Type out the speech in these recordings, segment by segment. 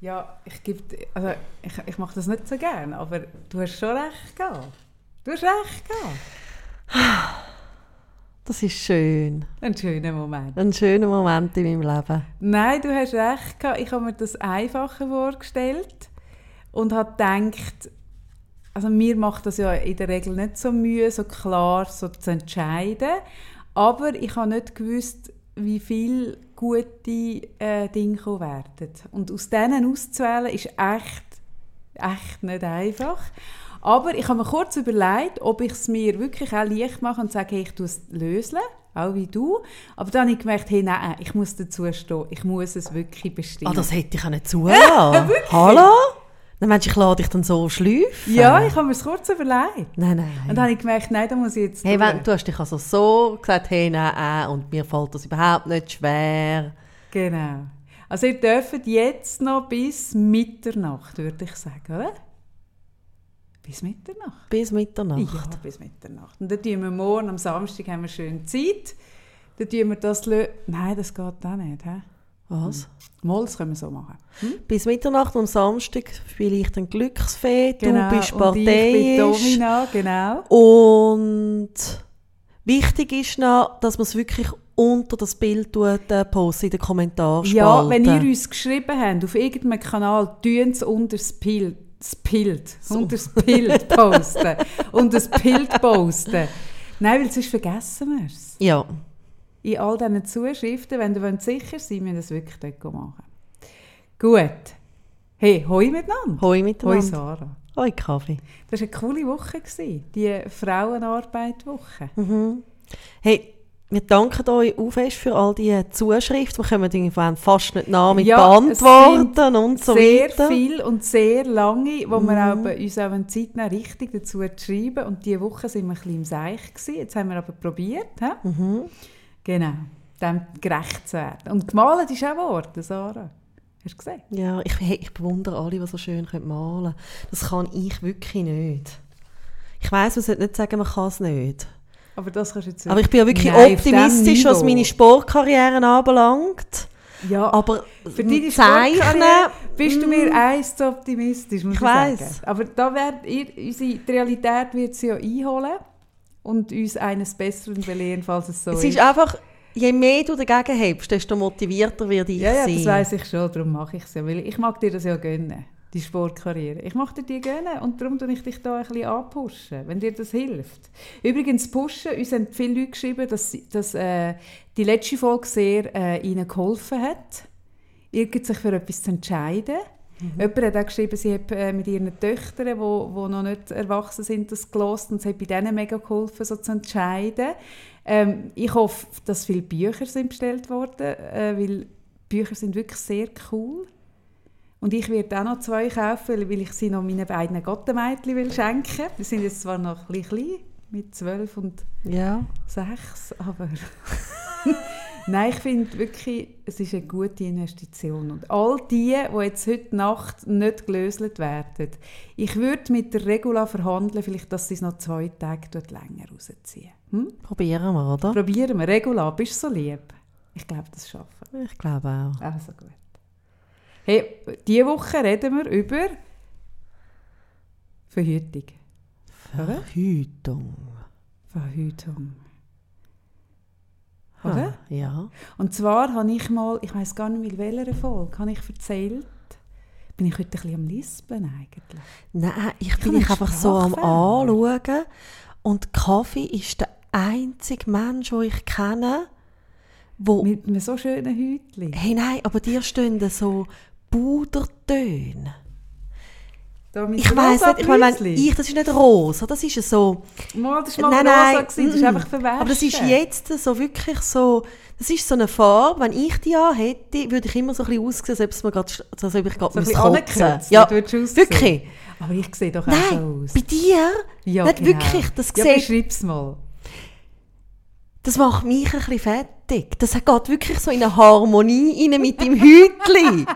Ja, ich gebe, also ich, ich mache das nicht so gerne, aber du hast schon recht gehabt. Du hast recht gehabt. Das ist schön. Ein schöner Moment. Ein schöner Moment in meinem Leben. Nein, du hast recht gehabt. Ich habe mir das einfacher vorgestellt und habe gedacht, also mir macht das ja in der Regel nicht so Mühe, so klar so zu entscheiden. Aber ich habe nicht gewusst, wie viele gute äh, Dinge werden. Und aus denen auszuwählen, ist echt, echt nicht einfach. Aber ich habe mir kurz überlegt, ob ich es mir wirklich auch leicht mache und sage, hey, ich tue es lösen, auch wie du. Aber dann habe ich gemerkt, hey, nein, ich muss dazu stehen. Ich muss es wirklich bestimmen. Ah, das hätte ich auch nicht zulassen. Hallo? Dann meinst du, ich lade dich dann so schleifen? Ja, ich habe mir es kurz überlegt. Nein, nein. Und dann habe ich gemerkt, nein, da muss ich jetzt Hey, wenn, du hast dich also so gesagt, hey, nein, äh, und mir fällt das überhaupt nicht schwer. Genau. Also ihr dürft jetzt noch bis Mitternacht, würde ich sagen, oder? Bis Mitternacht? Bis Mitternacht. Ja, bis Mitternacht. Und dann tun wir morgen, am Samstag, haben wir schön Zeit. Dann tun wir das... Nein, das geht auch nicht, hä? Was? Mal, das können wir so machen. Bis Mitternacht am Samstag spiele ich dann Glücksfee, Genau. du bist Und ich bin parteiisch. Domina, genau. Und wichtig ist noch, dass man es wirklich unter das Bild tut, äh, posten in den Kommentarspalte. Ja, wenn ihr uns geschrieben habt, auf irgendeinem Kanal, tun es unter das Bild, das Bild, unter das Bild posten. unter das Bild posten. Nein, weil sonst vergessen wir es. Ja, In all diesen Zuschriften, wenn ihr wollt sicher sein müsst ihr das wirklich dort machen. Gut. Hey, hoi miteinander. hoi Hoi miteinander. Sarah. Hoi Kaffee. Das war eine coole Woche, gewesen, die Frauenarbeit-Woche. Mhm. Hey, wir danken euch auch fest für all die Zuschriften. Wir kommen irgendwann fast nicht nach mit Ja, es Beantworten und so sehr weiter. viel und sehr lange, wo wir Mhm. auch bei uns auch eine Zeit nehmen, richtig dazu zu schreiben. Und diese Woche sind wir ein bisschen im Seich gewesen. Jetzt haben wir aber probiert, hä? Mhm. Genau, dem gerecht zu werden. Und gemalt ist auch geworden, Sarah. Hast du gesehen? Ja, ich, ich bewundere alle, die so schön malen können. Das kann ich wirklich nicht. Ich weiss, man sollte nicht sagen, man kann es nicht. Aber das kannst du jetzt Aber ich bin ja wirklich Nein, optimistisch, was meine Sportkarriere anbelangt. Ja, Aber für deine Zeichnen... Bist du mir eins zu optimistisch, muss Ich ich, weiss. sagen. Aber da wird ihr, unsere die Realität wird sie ja einholen und uns eines Besseren belehren, falls es so Es ist. ist einfach, je mehr du dagegen hebst, desto motivierter werde ich Ja, ja, sein. das weiß ich schon, darum mache ich es ja. Weil ich mag dir das ja gönnen, die Sportkarriere. Ich mag dir die gönnen und darum tue ich dich da ein bisschen anpushen, wenn dir das hilft. Übrigens, pushen, uns haben viele Leute geschrieben, dass, dass äh, die letzte Folge sehr äh, ihnen geholfen hat, irgend sich für etwas zu entscheiden. Jemand hat auch geschrieben, sie hat äh, mit ihren Töchtern, die wo noch nicht erwachsen sind, das gelesen und es hat bei denen mega geholfen, so zu entscheiden. Ähm, ich hoffe, dass viele Bücher sind bestellt worden, äh, weil Bücher sind wirklich sehr cool. Und ich werde auch noch zwei kaufen, weil- weil ich sie noch meinen beiden Gottenmädchen will schenken. Die sind jetzt zwar noch ein bisschen klein, mit zwölf und Ja. sechs, aber nein, ich finde wirklich, es ist eine gute Investition. Und all die, die jetzt heute Nacht nicht gelöselt werden, ich würde mit der Regula verhandeln, vielleicht, dass sie es noch zwei Tage dort länger rausziehen. Hm? Probieren wir, oder? Probieren wir. Regula, bist du so lieb? Ich glaube, das schaffen wir. Ich glaube auch. Also gut. Hey, diese Woche reden wir über Verhütung. Verhütung. Verhütung. Oder? Ah, ja. Und zwar habe ich mal, ich weiß gar nicht in welcher Folge, habe ich erzählt, bin ich heute ein bisschen am Lispeln eigentlich. Nein, ich kann bin dich einfach so am. Anschauen. Und Kaffee ist der einzige Mensch, den ich kenne, wo... Mit einem so schönen Häutchen. Hey, nein, aber dir stehen so Pudertöne. Ich weiß nicht, ich meine, ich, das ist nicht rosa, das ist so... Mal, das war mal Nein, rosa, nein, gewesen, das ist einfach verwaschen. Aber das ist jetzt so wirklich so... Das ist so eine Farbe, wenn ich die hätte, würde ich immer so ein bisschen aussehen, als ob es mir als ob ich gerade So ein muss bisschen kotzen. Ja, wirklich. Aber ich sehe doch auch Nein, so aus. bei dir, Ja, nicht genau. wirklich, das ja, beschreib's mal. das macht mich ein bisschen fertig. Das geht wirklich so in eine Harmonie rein mit dem Hütli.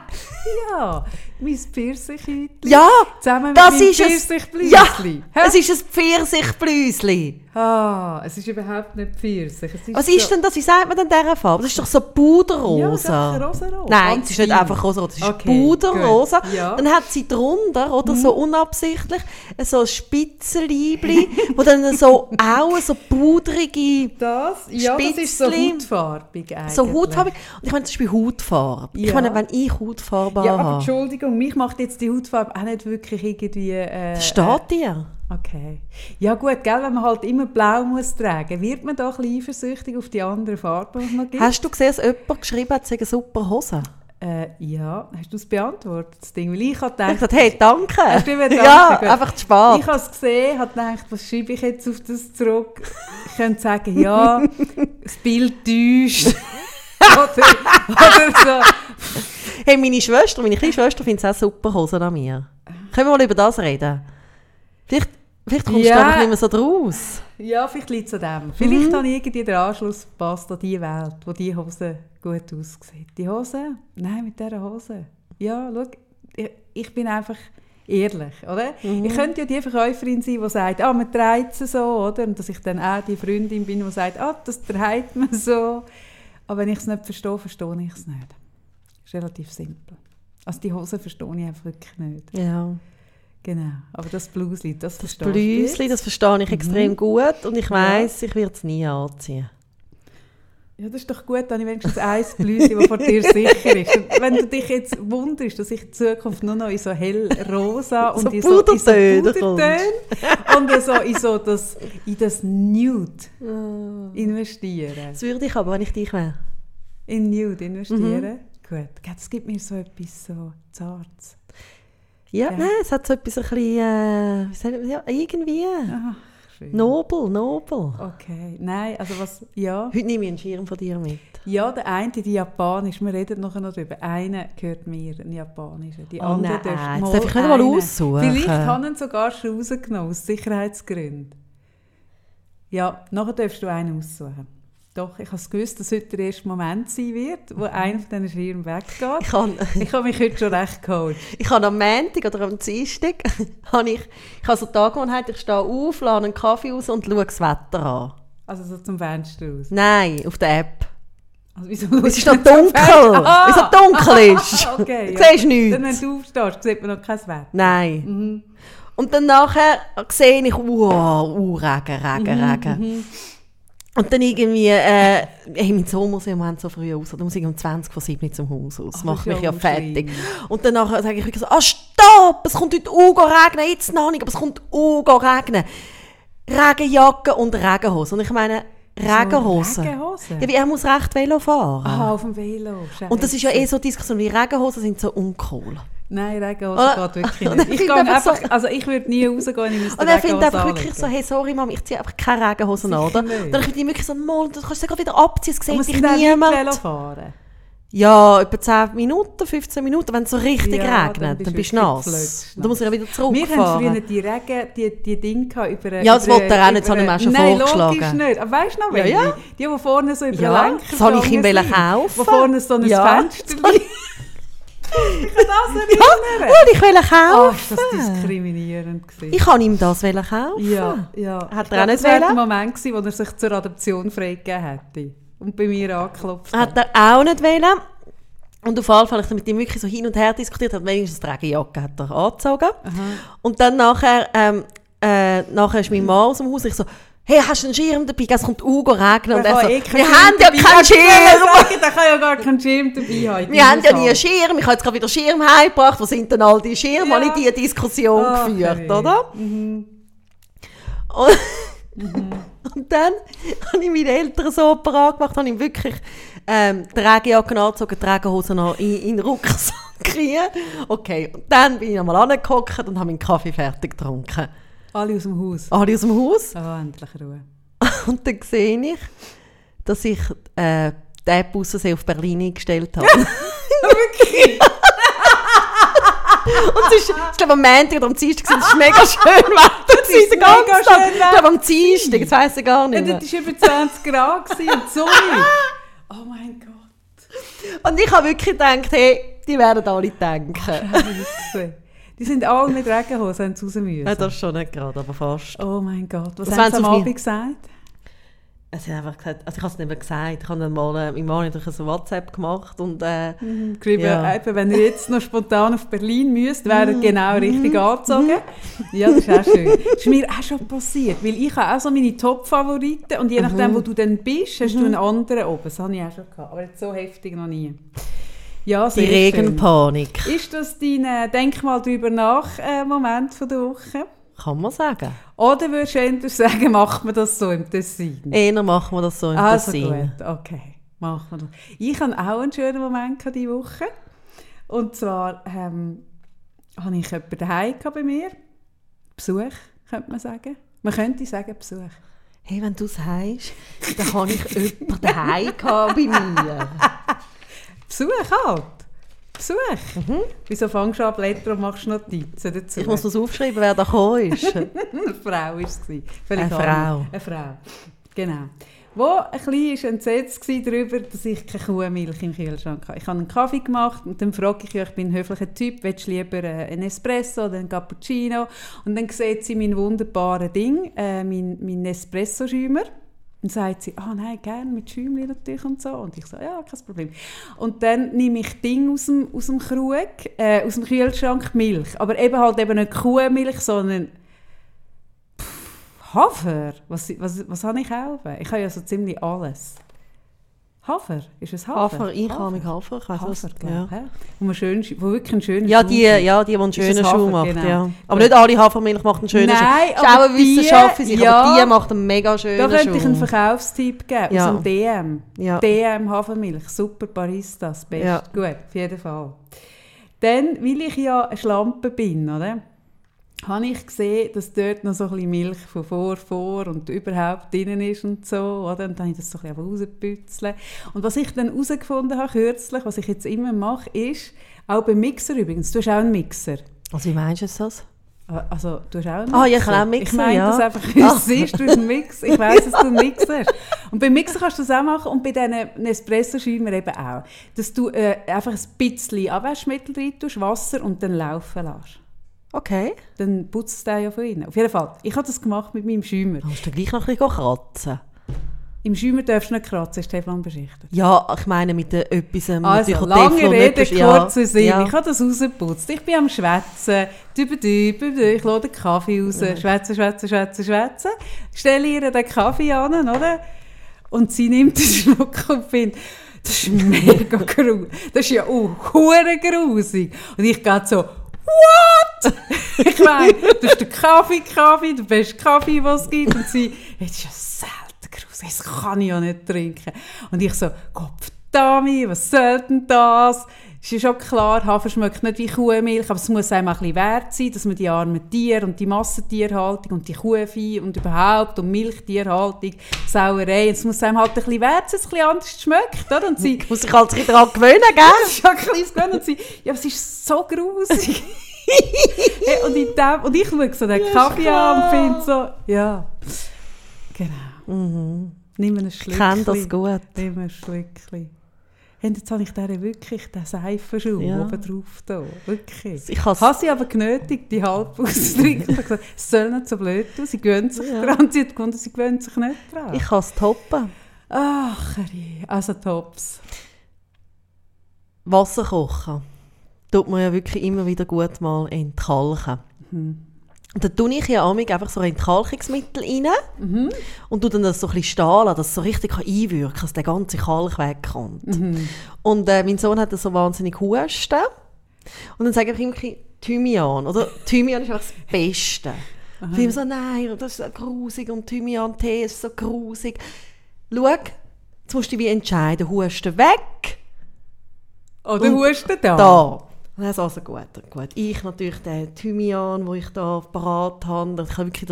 Ja, mein Pfirsichhütchen. Ja, Zusammen mit das meinem ist es. Pfirsichblüsli. Ja, Hä? es ist ein Pfirsichblüsli. Ah, es ist überhaupt nicht Pfirsich. Ist Was so, ist denn das? Wie sagt man denn dieser Farbe? Das ist doch so Ja, Puderrosa. das ist rosarot. Nein, es ist nicht einfach rosa, es ist Okay, Puderrosa. Ja. Mhm. Dann hat sie drunter, oder so unabsichtlich, so ein Spitzenliebli, wo dann so auch so pudrige, Das, ja, das ist so Spitzli. hautfarbig eigentlich. so hautfarbig. Und ich meine, das ist bei Hautfarbe. Ich Ja. meine, wenn ich Hautfarbe Ja, aber habe, Entschuldigung, mich macht jetzt die Hautfarbe auch nicht wirklich irgendwie... Äh, das steht dir. Okay. Ja gut, gell, wenn man halt immer blau muss tragen, wird man da ein bisschen eifersüchtig auf die anderen Farben, die noch gibt? Hast du gesehen, dass jemand geschrieben hat, es eine super Hose? Äh, ja, hast du es beantwortet, das Ding? Weil ich habe Ich gedacht, gesagt, hey, danke. Hast du mir gedacht, ja, gut. einfach zu spät. ich habe es gesehen, habe gedacht, was schreibe ich jetzt auf das zurück? Ich könnte sagen, ja, das Bild täuscht. oder, oder so. Hey, meine Schwester, meine kleine Schwester findet es auch super Hosen an mir. Können wir mal über das reden? Vielleicht, vielleicht kommst Ja. du einfach nicht mehr so draus. Ja, vielleicht liegt es an dem. Vielleicht Mhm. habe ich irgendwie den Anschluss verpasst an die Welt, wo die Hose gut aussieht. Die Hose? Nein, mit dieser Hose. Ja, schau, ich, ich bin einfach ehrlich, oder? Mhm. Ich könnte ja die Verkäuferin sein, die sagt, ah, man trägt sie so, oder? Und dass ich dann auch die Freundin bin, die sagt, ah, das trägt man so. Aber wenn ich es nicht verstehe, verstehe ich es nicht. Das ist relativ simpel. Also die Hose verstehe ich einfach wirklich nicht. Ja. Genau. Aber das Blusli, das, Das verstehe Blüsli, ich. das verstehe ich extrem gut und ich Ja. weiss, ich werde es nie anziehen. Ja, das ist doch gut, dann ich wenigstens ein Blüsi, das vor dir sicher ist. Und wenn du dich jetzt wunderst, dass ich in Zukunft nur noch in so hellrosa So und in so, in so und so in, so das, in das Nude investieren. Das würde ich aber, wenn ich dich wäre. In Nude investieren. Mhm. Gut. Es gibt mir so etwas so Zartes. Ja, Ja. nein, es hat so etwas ein bisschen, äh, ja, irgendwie. Ach, schön. Nobel, nobel. Okay. Nein, also was, ja. Heute nehme ich einen Schirm von dir mit. Ja, der eine, die Japanisch, wir reden nachher noch darüber. Einer gehört mir, ein japanischer. Die Oh andere nein, darfst jetzt darf ich nicht mal aussuchen. Vielleicht haben ihn sogar schon rausgenommen, aus Sicherheitsgründen. Ja, nachher darfst du einen aussuchen. Doch, ich habe gewusst, dass heute der erste Moment sein wird, wo einer von diesen Schirmen weggeht. Ich habe, Ich habe mich heute schon recht geholt. ich habe am Montag oder am Dienstag, habe ich, ich habe so die Angewohnheit, ich stehe auf, lade einen Kaffee raus und schaue das Wetter an. Also so zum Fenster raus. Nein, auf der App. Also, wieso Es ist noch dunkel. Weil es noch dunkel ist. okay, Du siehst nichts. Dann, wenn du aufstehst, sieht man noch kein Wetter. Nein. Mhm. Und dann nachher sehe ich, wow, uh, Regen, Regen, Mhm, Regen. Und dann irgendwie, äh, hey, mein Sohn muss ja im Moment so früh aus, oder muss ich um 20 vor 7 zum Haus aus. Das Ach, macht mich ja fertig. Und dann sage ich wirklich so, ah, stopp, es kommt heute auch regnen, jetzt noch nicht, aber es kommt auch regnen. Regenjacke und Regenhose. Und ich meine, Regenhose. Regenhose? Ja, wie er muss recht Velo fahren. Ah, auf dem Velo. Und das ist ja eh so Diskussion, wie Regenhosen sind so uncool. Nein, Regenhose Oder- geht wirklich nicht. ich Ich, einfach so- also ich würde nie rausgehen, ich müsste Und er findet einfach wirklich so, anlegen. hey, sorry Mama, ich ziehe einfach keine Regenhosen an, oder? Und dann finde ich wirklich so, mal, du kannst es gerade wieder abziehen, es sieht dich nicht Velo niemand. fahren. Ja, etwa 10 Minuten, 15 Minuten, wenn es so richtig Ja, regnet, dann bist du nass. Dann muss ich ja wieder Wir haben früher zurückfahren. die Regen, die, die Dinge über Ja, das wollte er auch nicht, das habe ich mir auch schon Nein, vorgeschlagen. logisch nicht. Aber weißt du noch Ja, welche? ja. Die, die vorne so über Ja, Lenker das habe ich ihm kaufen. Wo vorne so ein Ja, Fenster ich- kann das Ja, erinnern. und ich will kaufen. ist das diskriminierend gewesen. Ich kann ihm das kaufen. Ja, ja. Hat Ich er auch nicht Das wäre der? Moment gewesen, wo er sich zur Adoption freigegeben hätte. Und bei mir angeklopft Hat er auch nicht wollen. Und auf jeden Fall habe ich mit ihm wirklich so hin und her diskutiert, hat wenigstens eine Regenjacke hat er angezogen. Und dann nachher, ähm, äh, nachher ist mein Mann aus dem Haus, ich so, hey, hast du einen Schirm dabei? Es kommt Ugo regnen. Und er so, eh wir haben ja keinen. Schirm. Der kann ja gar keinen Schirm dabei haben. Wir haben ja nie einen Schirm. Ich habe jetzt gerade wieder Schirm heimgebracht. Wo sind denn all die Schirme? Ja. Habe ich diese Diskussion Ach, geführt, oder? Mhm. Und, und dann habe ich meinen Eltern so parat gemacht, habe ich wirklich ähm, die Regenjacke angezogen, Regenhosen noch in, in den Rucksack gekriegt. Okay, und dann bin ich nochmal angehockt und habe meinen Kaffee fertig getrunken. Alle aus dem Haus. Alle aus dem Haus. Ah, endlich Ruhe. Und dann sehe ich, dass ich äh, aus Versehen auf Berlin eingestellt habe. Wirklich? Und es ist, ich glaube, am Montag oder am Dienstag war es mega schön Wetter. Es ist mega ganzen Tag. schön Ich glaube, am Dienstag, das weiss ich gar Ja, nicht mehr. das war über 20 Grad und Sonne. Oh mein Gott. Und ich habe wirklich gedacht, hey, die werden alle denken. Scheisse. Die sind alle mit Regenhose, haben sie raus müssen. Ja, das schon nicht gerade, aber fast. Oh mein Gott, was Das haben sie am Abend gesagt? Es hat einfach gesagt, also ich habe es nicht mehr gesagt. Ich habe dann mal äh, meinem Mann natürlich ein WhatsApp gemacht und äh, Geschrieben, Ja. eben, wenn ihr jetzt noch spontan auf Berlin müsst, wäre Mhm. genau richtig angezogen. Ja, das ist auch schön. Das ist mir auch schon passiert, weil ich habe auch so meine Top-Favoriten und je nachdem, wo du dann bist, hast du einen anderen oben. Das habe ich auch schon gehabt, aber jetzt so heftig noch nie. Ja, die sehr schön. Regenpanik, Ist das dein äh, Denk mal drüber nach äh, Moment von der Woche? Kann man sagen. Oder würdest du eher sagen, macht man das so im Tessin? Eher machen wir das so im Also Tessin. gut, okay, machen wir das. Ich hatte auch einen schönen Moment diese Woche. Und zwar ähm, hatte ich jemanden daheim bei mir. Besuch, könnte man sagen. Man könnte sagen Besuch. Hey, wenn du es heisst, dann habe ich jemanden daheim bei mir. Besuch halt. Besuch. Wieso fängst du an Blätter und machst Notizen dazu? Ich muss das aufschreiben, wer da gekommen ist. Eine Frau war es. Eine. Frau. Eine Frau. Genau. Wo ein bisschen entsetzt war darüber, dass ich keine Kuhmilch im Kühlschrank habe. Ich habe einen Kaffee gemacht und dann frage ich, ich bin ein höflicher Typ, willst du lieber äh, einen Espresso oder einen Cappuccino? Und dann sieht sie mein wunderbares Ding, äh, mein, mein Espresso-Schäumer. Und sagt sie, ah nein, gerne mit Schäumchen natürlich und so. Und ich so, ja, kein Problem. Und dann nehme ich Ding aus dem, aus dem Krug, äh, aus dem Kühlschrank Milch. Aber eben halt eben nicht Kuhmilch, sondern Hafer. Was, was, was habe ich kaufen? Ich habe ja so ziemlich alles. Hafer, ist es Hafer? Hafer, ich habe mit Hafer, ich weiss Hafer, glaube Ja. Ja. Wo, man schön, wo wirklich einen schönen Ja, Schuh die, ja, die, die einen schönen Schuh Hafer, macht. genau. Ja. Aber nicht alle Hafermilch macht einen schönen Nein, Schuh. Ist aber die- für sich, ja. aber die macht einen mega schönen Da könnte Schuh. ich einen Verkaufstipp geben, Ja. aus dem DM. Ja. DM Hafermilch, super Baristas, best. Ja. Gut, auf jeden Fall. Dann, weil ich ja eine Schlampe bin, oder? Habe ich gesehen, dass dort noch so ein bisschen Milch von vor, vor und überhaupt drin ist und so, oder? Und dann habe ich das so ein bisschen rausgepützelt. Und was ich dann herausgefunden habe, kürzlich, was ich jetzt immer mache, ist, auch beim Mixer übrigens, du hast auch einen Mixer. Also wie meinst du das? Ah, Also, du hast auch einen Ah, ja, ich habe einen Mixer, Ich meine ja. das einfach, wie Ah. es ist, du hast einen Mix. Ich weiss, dass du einen Mixer hast. Und beim Mixer kannst du das auch machen und bei diesen Nespresso-Schäumern eben auch. Dass du äh, einfach ein bisschen Abwaschmittel rein tust, Wasser und dann laufen lässt. Okay. Dann putzt es den ja von innen. Auf jeden Fall, ich habe das gemacht mit meinem Schäumer. Dann musst du gleich noch ein bisschen kratzen. Im Schäumer darfst du nicht kratzen, ist Teflon beschichtet. Ja, ich meine mit äh, etwas... ähm, Also, natürlich lange Teflon Rede, etwas- ja, kurzer Sinn. Ja. Ich habe das rausgeputzt. Ich bin am Schwätzen. Ich lasse den Kaffee raus. Schwätzen, schwätzen, schwätzen, schwätzen. Stelle ihr den Kaffee an, oder? Und sie nimmt den Schluck und findet, das ist mega grusig. Das ist ja auch grusig. Und ich gehe so, what? ich meine, du hast den Kaffee, Kaffee, der beste Kaffee, was es gibt. Und sie, das ist ja selten grusig, das kann ich ja nicht trinken. Und ich so, Gott verdammt, was soll denn das? Es ist ja schon klar, Hafer schmeckt nicht wie Kuhmilch, aber es muss einem auch ein bisschen wert sein, dass man die armen Tiere und die Massentierhaltung und die Kuhvieh und überhaupt und Milchtierhaltung, Sauerei, es muss einem halt ein bisschen wert sein, dass es ein bisschen anders schmeckt, oder? Und sie, Ich muss sich halt daran gewöhnen, gell? ja ein kleines Gewinn. Und sie, ja, es ist so grusig. hey, und, in dem, und ich schaue so den Ja, Kaffee an und finde so, ja, genau. Nimm einen Ich Schlückchen. kenne das gut. Nimm ein Schlückchen. Und jetzt habe ich der wirklich den Seifenschuh Ja. oben drauf da. Wirklich. Ich habe sie aber genötigt, die halb gesagt, es soll nicht so blöd tun. Sie gewöhnt sich Ja. dran. Sie hat gefunden, sie gewöhnt sich nicht dran. Ich kann es toppen. Ach, also Tops. Wasser kochen tut man ja wirklich immer wieder gut mal entkalken. Mhm. Und dann tue ich ja amig einfach so Entkalkungsmittel rein Mhm. und tue dann das so ein bisschen stehen lassen, dass es so richtig einwirken kann, dass der ganze Kalk wegkommt. Mhm. Und äh, mein Sohn hat das so wahnsinnig Husten. Und dann sage ich ihm Thymian. Oder Thymian ist einfach das Beste. Und ich so, nein, das ist so grusig und Thymian-Tee ist so grusig. Schau, jetzt musst du dich wie entscheiden, Husten weg Oder Husten da? da. Und dann so, also gut, gut. Ich natürlich den Thymian, den ich da parat habe. Ich habe wirklich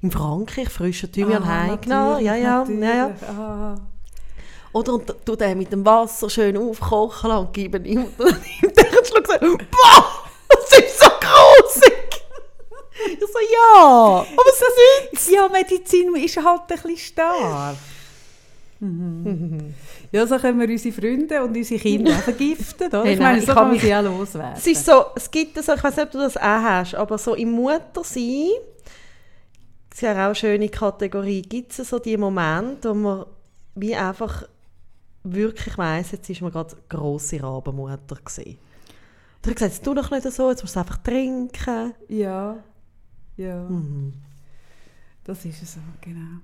in Frankreich frischen Thymian Ah, heimgenommen. Ja, ja, ja, ja. Ah. Oder und tu den mit dem Wasser schön aufkochen und gebe ihm und dann nimmt er einen Schluck und sagt, boah, das ist so grusig. Ich so, ja, aber es ist Ja, Medizin ist halt ein bisschen stark. Mhm. Ja, so können wir unsere Freunde und unsere Kinder vergiften, oder? Hey, ich meine, so kann man sie auch loswerden. Es ist so, es gibt so, ich weiß nicht, ob du das auch hast, aber so im Muttersein, das ist ja auch eine schöne Kategorie, gibt es so die Momente, wo man wie einfach wirklich weiss, jetzt ist man gerade grosse Rabenmutter gewesen. Du hast gesagt, tu doch nicht so, jetzt musst du einfach trinken. Ja, ja. Mhm. Das ist es so, genau.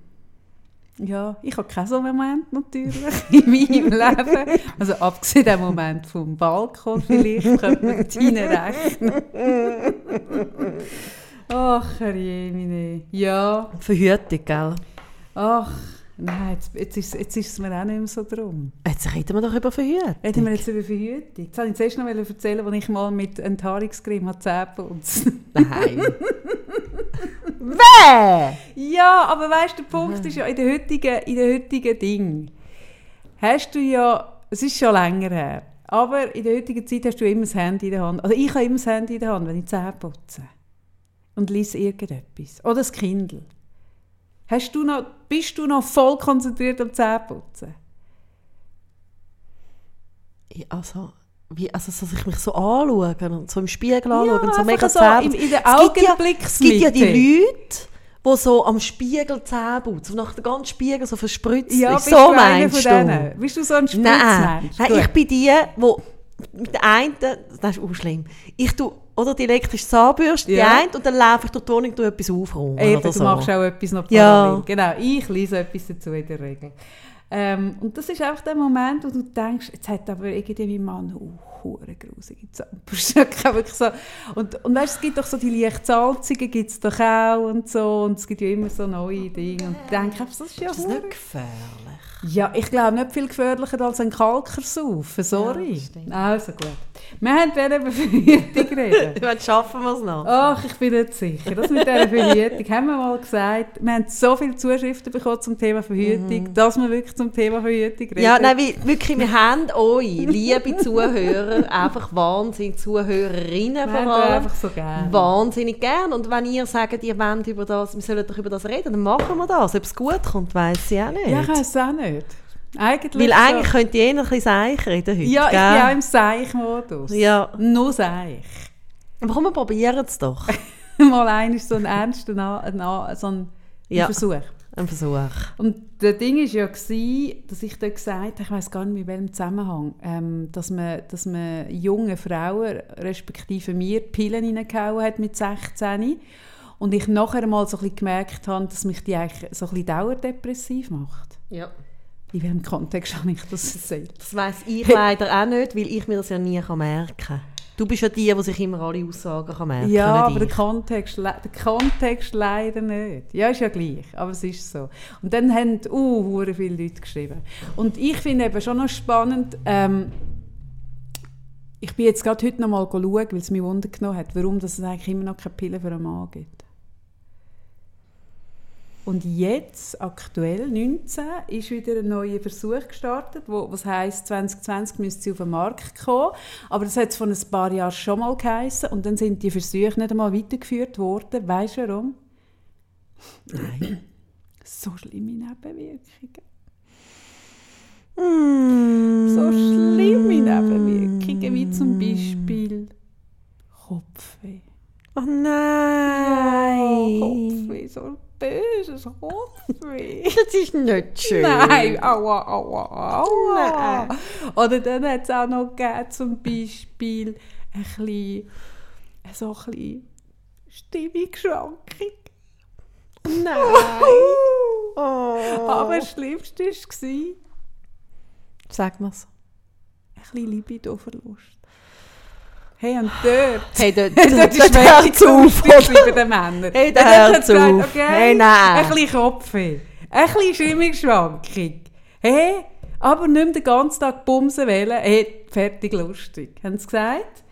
Ja, ich habe keinen so Moment natürlich in meinem Leben. Also abgesehen dem Moment vom Balkon vielleicht, könnte man dort reinrechnen. Ach, Herrjemine. Ja, Verhütung, gell? ach, nein, jetzt, jetzt, ist, jetzt ist es mir auch nicht mehr so drum. Jetzt reden wir doch über Verhütung. Reden wir jetzt über Verhütung. Jetzt wollte ich zuerst noch erzählen, als ich mal mit Enthaarungscreme habe Zähne Nein. Wer? Ja, aber weißt du, der Punkt ist ja, in den heutigen, in den heutigen Ding hast du ja, es ist schon länger her, aber in der heutigen Zeit hast du immer das Handy in der Hand. Also ich habe immer das Handy in der Hand, wenn ich Zähne putze. Und lese irgendetwas. Oder das Kindle. Hast du noch, bist du noch voll konzentriert am Zähneputzen? Ja, Also, wie, also, dass ich mich so anschaue und so im Spiegel anschaue und so mega so Zähne in, in der Es gibt ja- Es gibt ja die. Leute, die so am Spiegel putzen, die nach dem ganzen Spiegel so verspritzt Ja, ist. So du meinst von du? denen? Bist du so ein Nein, Spritzmensch? nein Gut. ich bin die, die mit der einen, das ist auch schlimm, ich tue, oder die elektrische Zahnbürste, Ja. die eine, und dann laufe ich durch die Wohnung und etwas aufräumen Eben, oder du so. machst auch etwas noch Ja. parallel. Genau, ich lese etwas dazu in der Regel. Ähm, und das ist einfach der Moment, wo du denkst, jetzt hat aber irgendwie mein Mann uh, hure grusige wirklich so. Und, und weißt, es gibt doch so die leicht salzigen, gibt es doch auch und so. Und es gibt ja immer so neue Dinge. Und ich denke, das ist ja Ist das hure- nicht gefährlich? Ja, ich glaube nicht viel gefährlicher als ein Kalker saufen, sorry. stimmt. also gut. Wir wollten über Verhütung reden. Jetzt schaffen wir es noch. Ach, ich bin nicht sicher. Das mit dieser Verhütung haben wir mal gesagt. Wir haben so viele Zuschriften bekommen zum Thema Verhütung, dass wir wirklich zum Thema Verhütung reden. Mhm. Ja, nein, wie, wirklich, wir haben euch, liebe Zuhörer, einfach Wahnsinn, Zuhörerinnen wir vor haben allem, einfach so gerne. wahnsinnig gern. Und wenn ihr sagt, ihr wollt über das, wir sollen doch über das reden, dann machen wir das. Ob es gut kommt, weiss ich auch nicht. Ja, ich weiß es auch nicht. Eigentlich Weil so. eigentlich könnt ihr eher ein bisschen Seich reden heute, Ja, ich gell? bin auch im Seich-Modus. Ja. Nur Seich. Aber komm, wir probieren es doch. Mal einer ist so ein ernster Na- ein Na- so ein Ja. Versuch. Ein Versuch. Und der Ding war ja, gewesen, dass ich dort gesagt habe, ich weiß gar nicht mehr in welchem Zusammenhang, ähm, dass, man, dass man junge Frauen, respektive mir, Pillen reingehauen hat mit 16. Und ich nachher mal so ein bisschen gemerkt habe, dass mich die eigentlich so ein bisschen dauerdepressiv macht. Ja. In welchem Kontext habe ich das erzählt? Das weiss ich leider auch nicht, weil ich mir das ja nie kann merken kann. Du bist ja die, die sich immer alle Aussagen kann merken Ja, nicht aber der. Kontext, der Kontext leider nicht. Ja, ist ja gleich, aber es ist so. Und dann haben uh, viele Leute geschrieben. Und ich finde eben schon noch spannend, ähm, ich bin jetzt gerade heute noch mal schauen, weil es mich Wunder genommen hat, warum es eigentlich immer noch keine Pille für einen Mann gibt. Und jetzt, aktuell, 19, ist wieder ein neuer Versuch gestartet, wo, was heisst, 2020 müsste sie auf den Markt kommen. Aber das hat es vor ein paar Jahren schon mal geheissen. Und dann sind die Versuche nicht einmal weitergeführt worden. Weißt du warum? Nein. So schlimme Nebenwirkungen. Mm. So schlimme Nebenwirkungen, wie zum Beispiel Kopfweh. Oh nein. Kopfweh, so böses Kopfweh. Das ist nicht schön. Nein, aua, aua, aua. Nein. Oder dann hat es auch noch gegeben, zum Beispiel ein bisschen, so ein bisschen Stimmungsschwankung. Nein. Oh. Aber das Schlimmste war Sag mir's. ein bisschen Libido-Verlust. Hey, und dort... Hey, dort, dort dort ist es auf, bei den Männern. Hey, es gesagt, auf. Okay, Hey, nein. Ein bisschen Kopfweh. Ein bisschen Stimmungsschwankung. Hey, aber nicht mehr den ganzen Tag bumsen wollen. Hey, fertig lustig. Haben sie gesagt.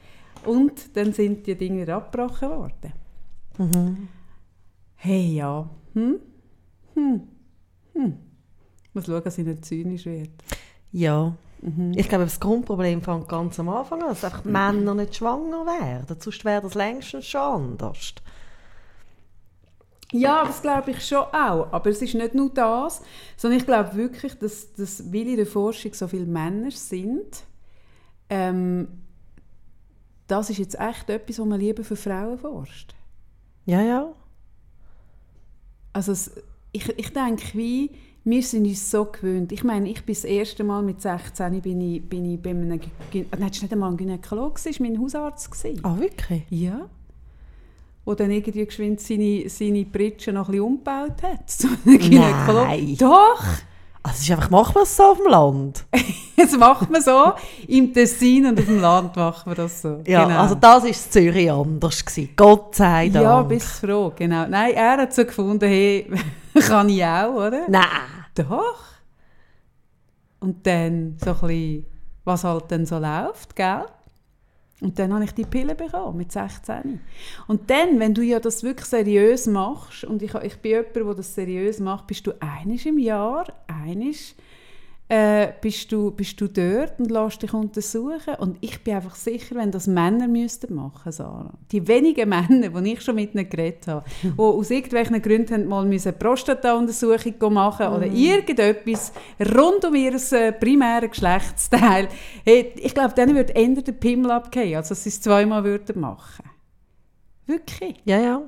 Und dann sind die Dinge abgebrochen worden. Mhm. Hey, ja. Hm? Hm. Hm. Ich muss schauen, dass ich nicht zynisch werde. Ja. Mhm. Ich glaube, das Grundproblem fängt ganz am Anfang an, dass einfach Männer nicht schwanger werden. Sonst wäre das längstens schon anders. Ja, das glaube ich schon auch. Aber es ist nicht nur das, sondern ich glaube wirklich, dass, dass weil in der Forschung so viele Männer sind, ähm, das ist jetzt echt etwas, was man lieber für Frauen forscht. Ja, ja. Also es, ich, ich denke, wie, wir sind uns so gewöhnt. Ich meine, ich bin das erste Mal mit 16 bin ich, bin ich bei einem, Gyn nein, das war nicht einmal ein Gynäkologe, das war mein Hausarzt. Ah, wirklich? Ja. Wo dann irgendwie geschwind seine, seine Pritsche noch ein bisschen umgebaut hat. So. Nein. Doch! Also es ist einfach, machen wir es so auf dem Land? Jetzt macht man so, im Tessin und auf dem Land machen wir das so. Ja, Genau. also das war Zürich anders. Gewesen. Gott sei Dank. Ja, bist froh, genau. Nein, er hat so gefunden, hey, kann ich auch, oder? Nein. Doch. Und dann so ein bisschen, was halt dann so läuft, gell? Und dann habe ich die Pille bekommen, mit 16. Und dann, wenn du ja das wirklich seriös machst, und ich, ich bin jemand, der das seriös macht, bist du einisch im Jahr, einisch, äh, bist, du, bist du dort und lässt dich untersuchen. Und ich bin einfach sicher, wenn das Männer müssten machen, Sarah. Die wenigen Männer, die ich schon mit ihnen geredet habe, die aus irgendwelchen Gründen haben mal eine Prostata-Untersuchung machen oder irgendetwas rund um ihr äh, primäres Geschlechtsteil. Hey, ich glaube, denen würde eher der Pimmel abgehen, als dass sie es zweimal würden machen Wirklich. Ja, ja.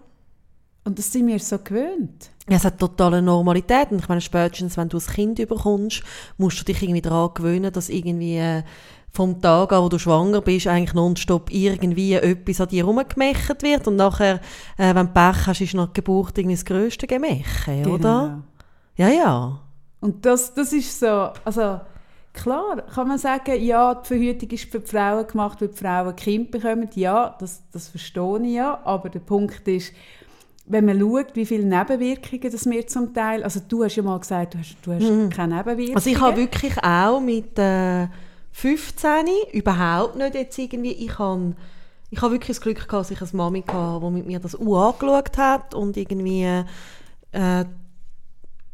Und das sind wir so gewöhnt. Es hat totale Normalität. Und ich meine, spätestens, wenn du ein Kind bekommst, musst du dich irgendwie daran gewöhnen, dass irgendwie äh, vom Tag an, wo du schwanger bist, eigentlich nonstop irgendwie etwas an dir herumgemächt wird. Und nachher, äh, wenn du Pech hast, ist nach der Geburt irgendwie das grösste Gemäche, oder? Ja, ja. Und das, das ist so, also klar, kann man sagen, ja, die Verhütung ist für die Frauen gemacht, weil die Frauen ein Kind bekommen. Ja, das, das verstehe ich ja, aber der Punkt ist, wenn man schaut, wie viele Nebenwirkungen das wir zum Teil, also du hast ja mal gesagt, du hast, du hast keine Nebenwirkungen. Also ich habe wirklich auch mit äh, 15 überhaupt nicht jetzt irgendwie, ich habe ich habe wirklich das Glück gehabt, dass ich eine Mami hatte, die mit mir das U angeschaut hat und irgendwie äh,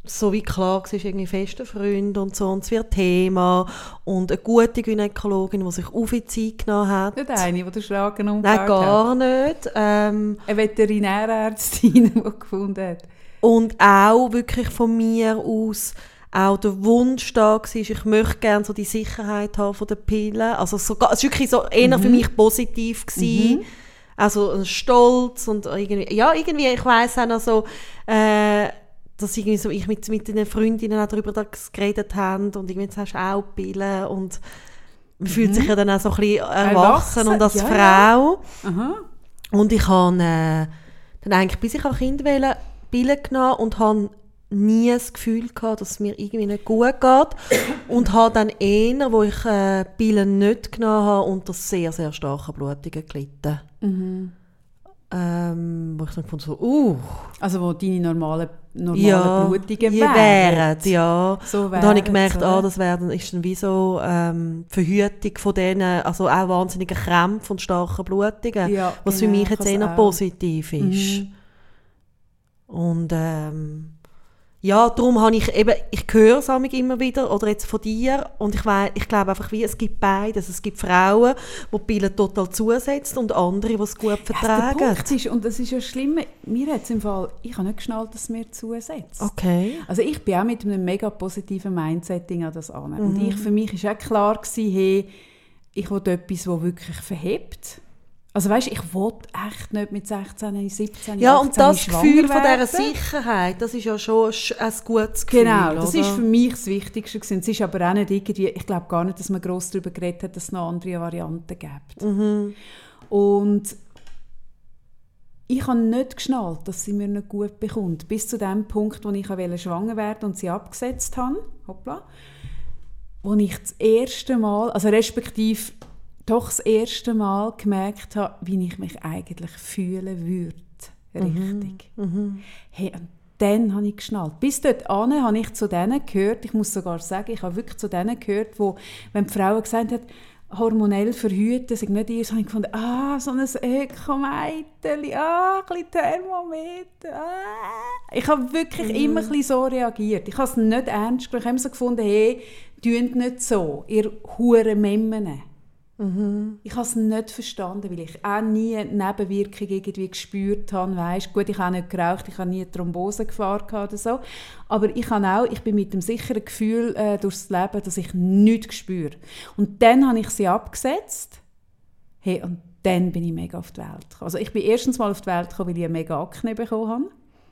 so wie klar war, irgendwie fester Freund und so und es wird Thema und eine gute Gynäkologin, die sich auf die Zeit genommen hat. Nicht eine, die den Schlaganfall Nein, hat. gar nicht. Ähm, Eine Veterinärärztin, die gefunden hat. Und auch wirklich von mir aus auch der Wunsch da war, ich möchte gerne so die Sicherheit haben von der Pille. Also sogar, es war wirklich so eher für mich positiv. Gewesen. Also ein Stolz und irgendwie, ja, irgendwie, ich weiss auch noch so, äh, dass irgendwie so ich mit, mit den Freundinnen auch darüber geredet haben und irgendwie jetzt hast du auch Pillen und man fühlt sich ja dann auch so ein bisschen erwachsen Erwachsen, und als ja, Frau. Aha. Und ich habe äh, dann eigentlich, bis ich auch Kind wählen, Pillen genommen und habe nie das Gefühl gehabt, dass es mir irgendwie nicht gut geht. und habe dann eher, wo ich äh, Pillen nicht genommen habe, unter sehr, sehr starken Blutungen gelitten. Ähm, wo ich dann gefunden so, uh, Also wo deine normalen, normalen ja, Blutungen wären. wären, ja. So und dann habe ich gemerkt, ah, das wäre dann, ist dann wie so ähm, Verhütung von denen, also auch wahnsinnige Krämpfe und starken Blutungen, Ja, was für genau, mich jetzt eher positiv ist. Und ähm, ja, darum habe ich eben, ich höre es immer wieder, oder jetzt von dir, und ich, weiss, ich glaube einfach, wie, es gibt beides. Es gibt Frauen, die die Pille total zusetzen und andere, die es gut Ja, vertragen. Punkt ist, und das ist ja schlimm, mir hat im Fall, ich habe nicht geschnallt, dass es mir zusetzt. Okay. Also ich bin auch mit einem mega positiven Mindsetting an das an. Und ich, für mich war auch klar, gewesen, hey, ich will etwas, das wirklich verhebt. Also weißt, ich wollte echt nicht mit 16, 17, Ja, 18 und das Gefühl von dieser. Sicherheit, das ist ja schon ein gutes Gefühl. Genau, das oder? ist für mich das Wichtigste gewesen. Es ist aber auch nicht irgendwie, ich glaube gar nicht, dass man gross darüber geredet hat, dass es noch andere Varianten gibt. Mhm. Und ich habe nicht geschnallt, dass sie mir nicht gut bekommt. Bis zu dem Punkt, wo ich schwanger werden und sie abgesetzt habe. Hoppla. Wo ich das erste Mal, also respektive doch das erste Mal gemerkt habe, wie ich mich eigentlich fühlen würde. Richtig. Hey, und dann habe ich geschnallt. Bis dort habe ich zu denen gehört, ich muss sogar sagen, ich habe wirklich zu denen gehört, wo, wenn die Frau gesagt hat, hormonell verhüten, sag nicht ihr, habe ich gefunden, ah, so ein Ökomeiteli, ah, ein bisschen Thermometer, ah. Ich habe wirklich immer ein so reagiert. Ich habe es nicht ernst genommen. Ich habe immer so gefunden, hey, tut nicht so, ihr hure Memmen. Mhm. Ich habe es nicht verstanden, weil ich auch nie Nebenwirkungen irgendwie gespürt habe. Weißt, gut, ich habe nicht geraucht, ich habe nie Thrombose gefahren oder so. Aber ich, habe auch, ich bin mit dem sicheren Gefühl äh, durchs Leben, dass ich nichts spüre. Und dann habe ich sie abgesetzt. Hey, und dann bin ich mega auf die Welt gekommen. Also ich bin erstens mal auf die Welt gekommen, weil ich eine mega Akne bekommen habe.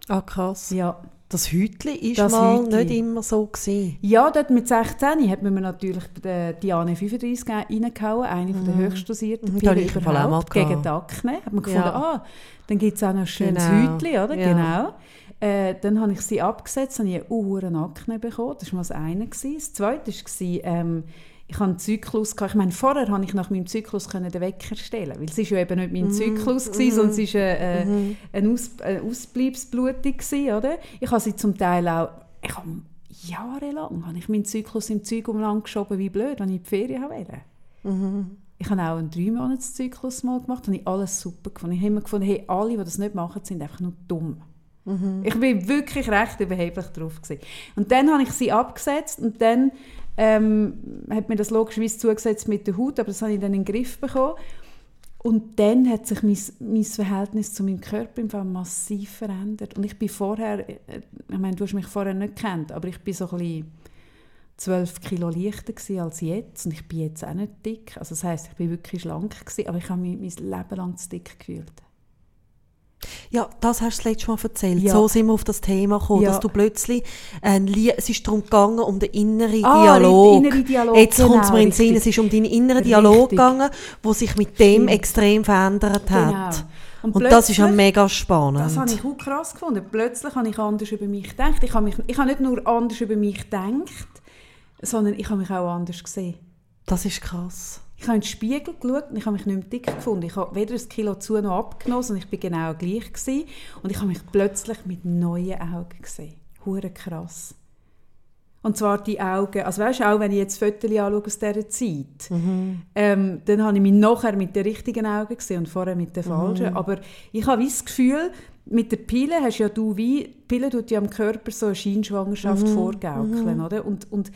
Ah, krass. Ja, das Hütli war mal Hütli. nicht immer so. Gewesen. Ja, dort mit 16 hat man mir natürlich die Diane 35 reingehauen, eine mhm. der höchst dosierten Pillen überhaupt, gegen die Akne. Hat man gefunden, ja. ah, dann gibt es auch noch ein schönes genau. Hütli, oder? Ja. Genau. Äh, dann habe ich sie abgesetzt, und ich eine Akne bekommen. Das war mal das eine. Das zweite war, ähm, ich hatte einen Zyklus, gehabt. ich meine, vorher konnte ich nach meinem Zyklus den Wecker stellen, weil es ist ja eben nicht mein mm. Zyklus war, mm. sondern es war eine, mm. eine, Aus, eine Ausbleibsblutung, oder? Ich habe sie zum Teil auch, ich habe jahrelang habe ich meinen Zyklus im Zeug umeinander geschoben, wie blöd, wenn ich in die Ferien wollte. Mm. Ich habe auch einen drei monats zyklus mal gemacht, und ich alles super gefunden. Ich habe immer gefunden, hey, alle, die das nicht machen, sind einfach nur dumm. Mhm. Ich bin wirklich recht überheblich drauf gewesen. Und dann habe ich sie abgesetzt und dann ähm, hat mir das logischerweise zugesetzt mit der Haut, aber das habe ich dann in den Griff bekommen. Und dann hat sich mein, mein Verhältnis zu meinem Körper im Fall massiv verändert. Und ich bin vorher, äh, ich meine, du hast mich vorher nicht gekannt, aber ich bin so ein bisschen 12 Kilo leichter als jetzt und ich bin jetzt auch nicht dick. Also das heißt, ich bin wirklich schlank gewesen, aber ich habe mich mein Leben lang zu dick gefühlt. Ja, das hast du das letzte Mal erzählt. Ja. So sind wir auf das Thema gekommen, ja. dass du plötzlich, äh, es ist darum gegangen, um den inneren ah, Dialog. Den inneren Dialog. Jetzt genau, kommt es mir in den Sinn, es ist um deinen inneren richtig. Dialog gegangen, der sich mit dem extrem verändert hat. Genau. Und, und das ist ja mega spannend. Das habe ich auch krass gefunden. Plötzlich habe ich anders über mich gedacht. Ich habe, mich, ich habe nicht nur anders über mich gedacht, sondern ich habe mich auch anders gesehen. Das ist krass. Ich habe in den Spiegel geschaut und ich habe mich nicht mehr dick gefunden. Ich habe weder ein Kilo zu noch abgenommen, sondern ich war genau gleich. Gewesen. Und ich habe mich plötzlich mit neuen Augen gesehen. Hure krass. Und zwar die Augen, also weißt du, auch wenn ich jetzt Fotos anschaue aus dieser Zeit, mhm. ähm, dann habe ich mich nachher mit den richtigen Augen gesehen und vorher mit den falschen. Mhm. Aber ich habe das Gefühl, mit der Pille hast ja du wie, die Pille tut ja am Körper so eine Scheinschwangerschaft mhm. vorgaukeln, mhm. oder? Und, und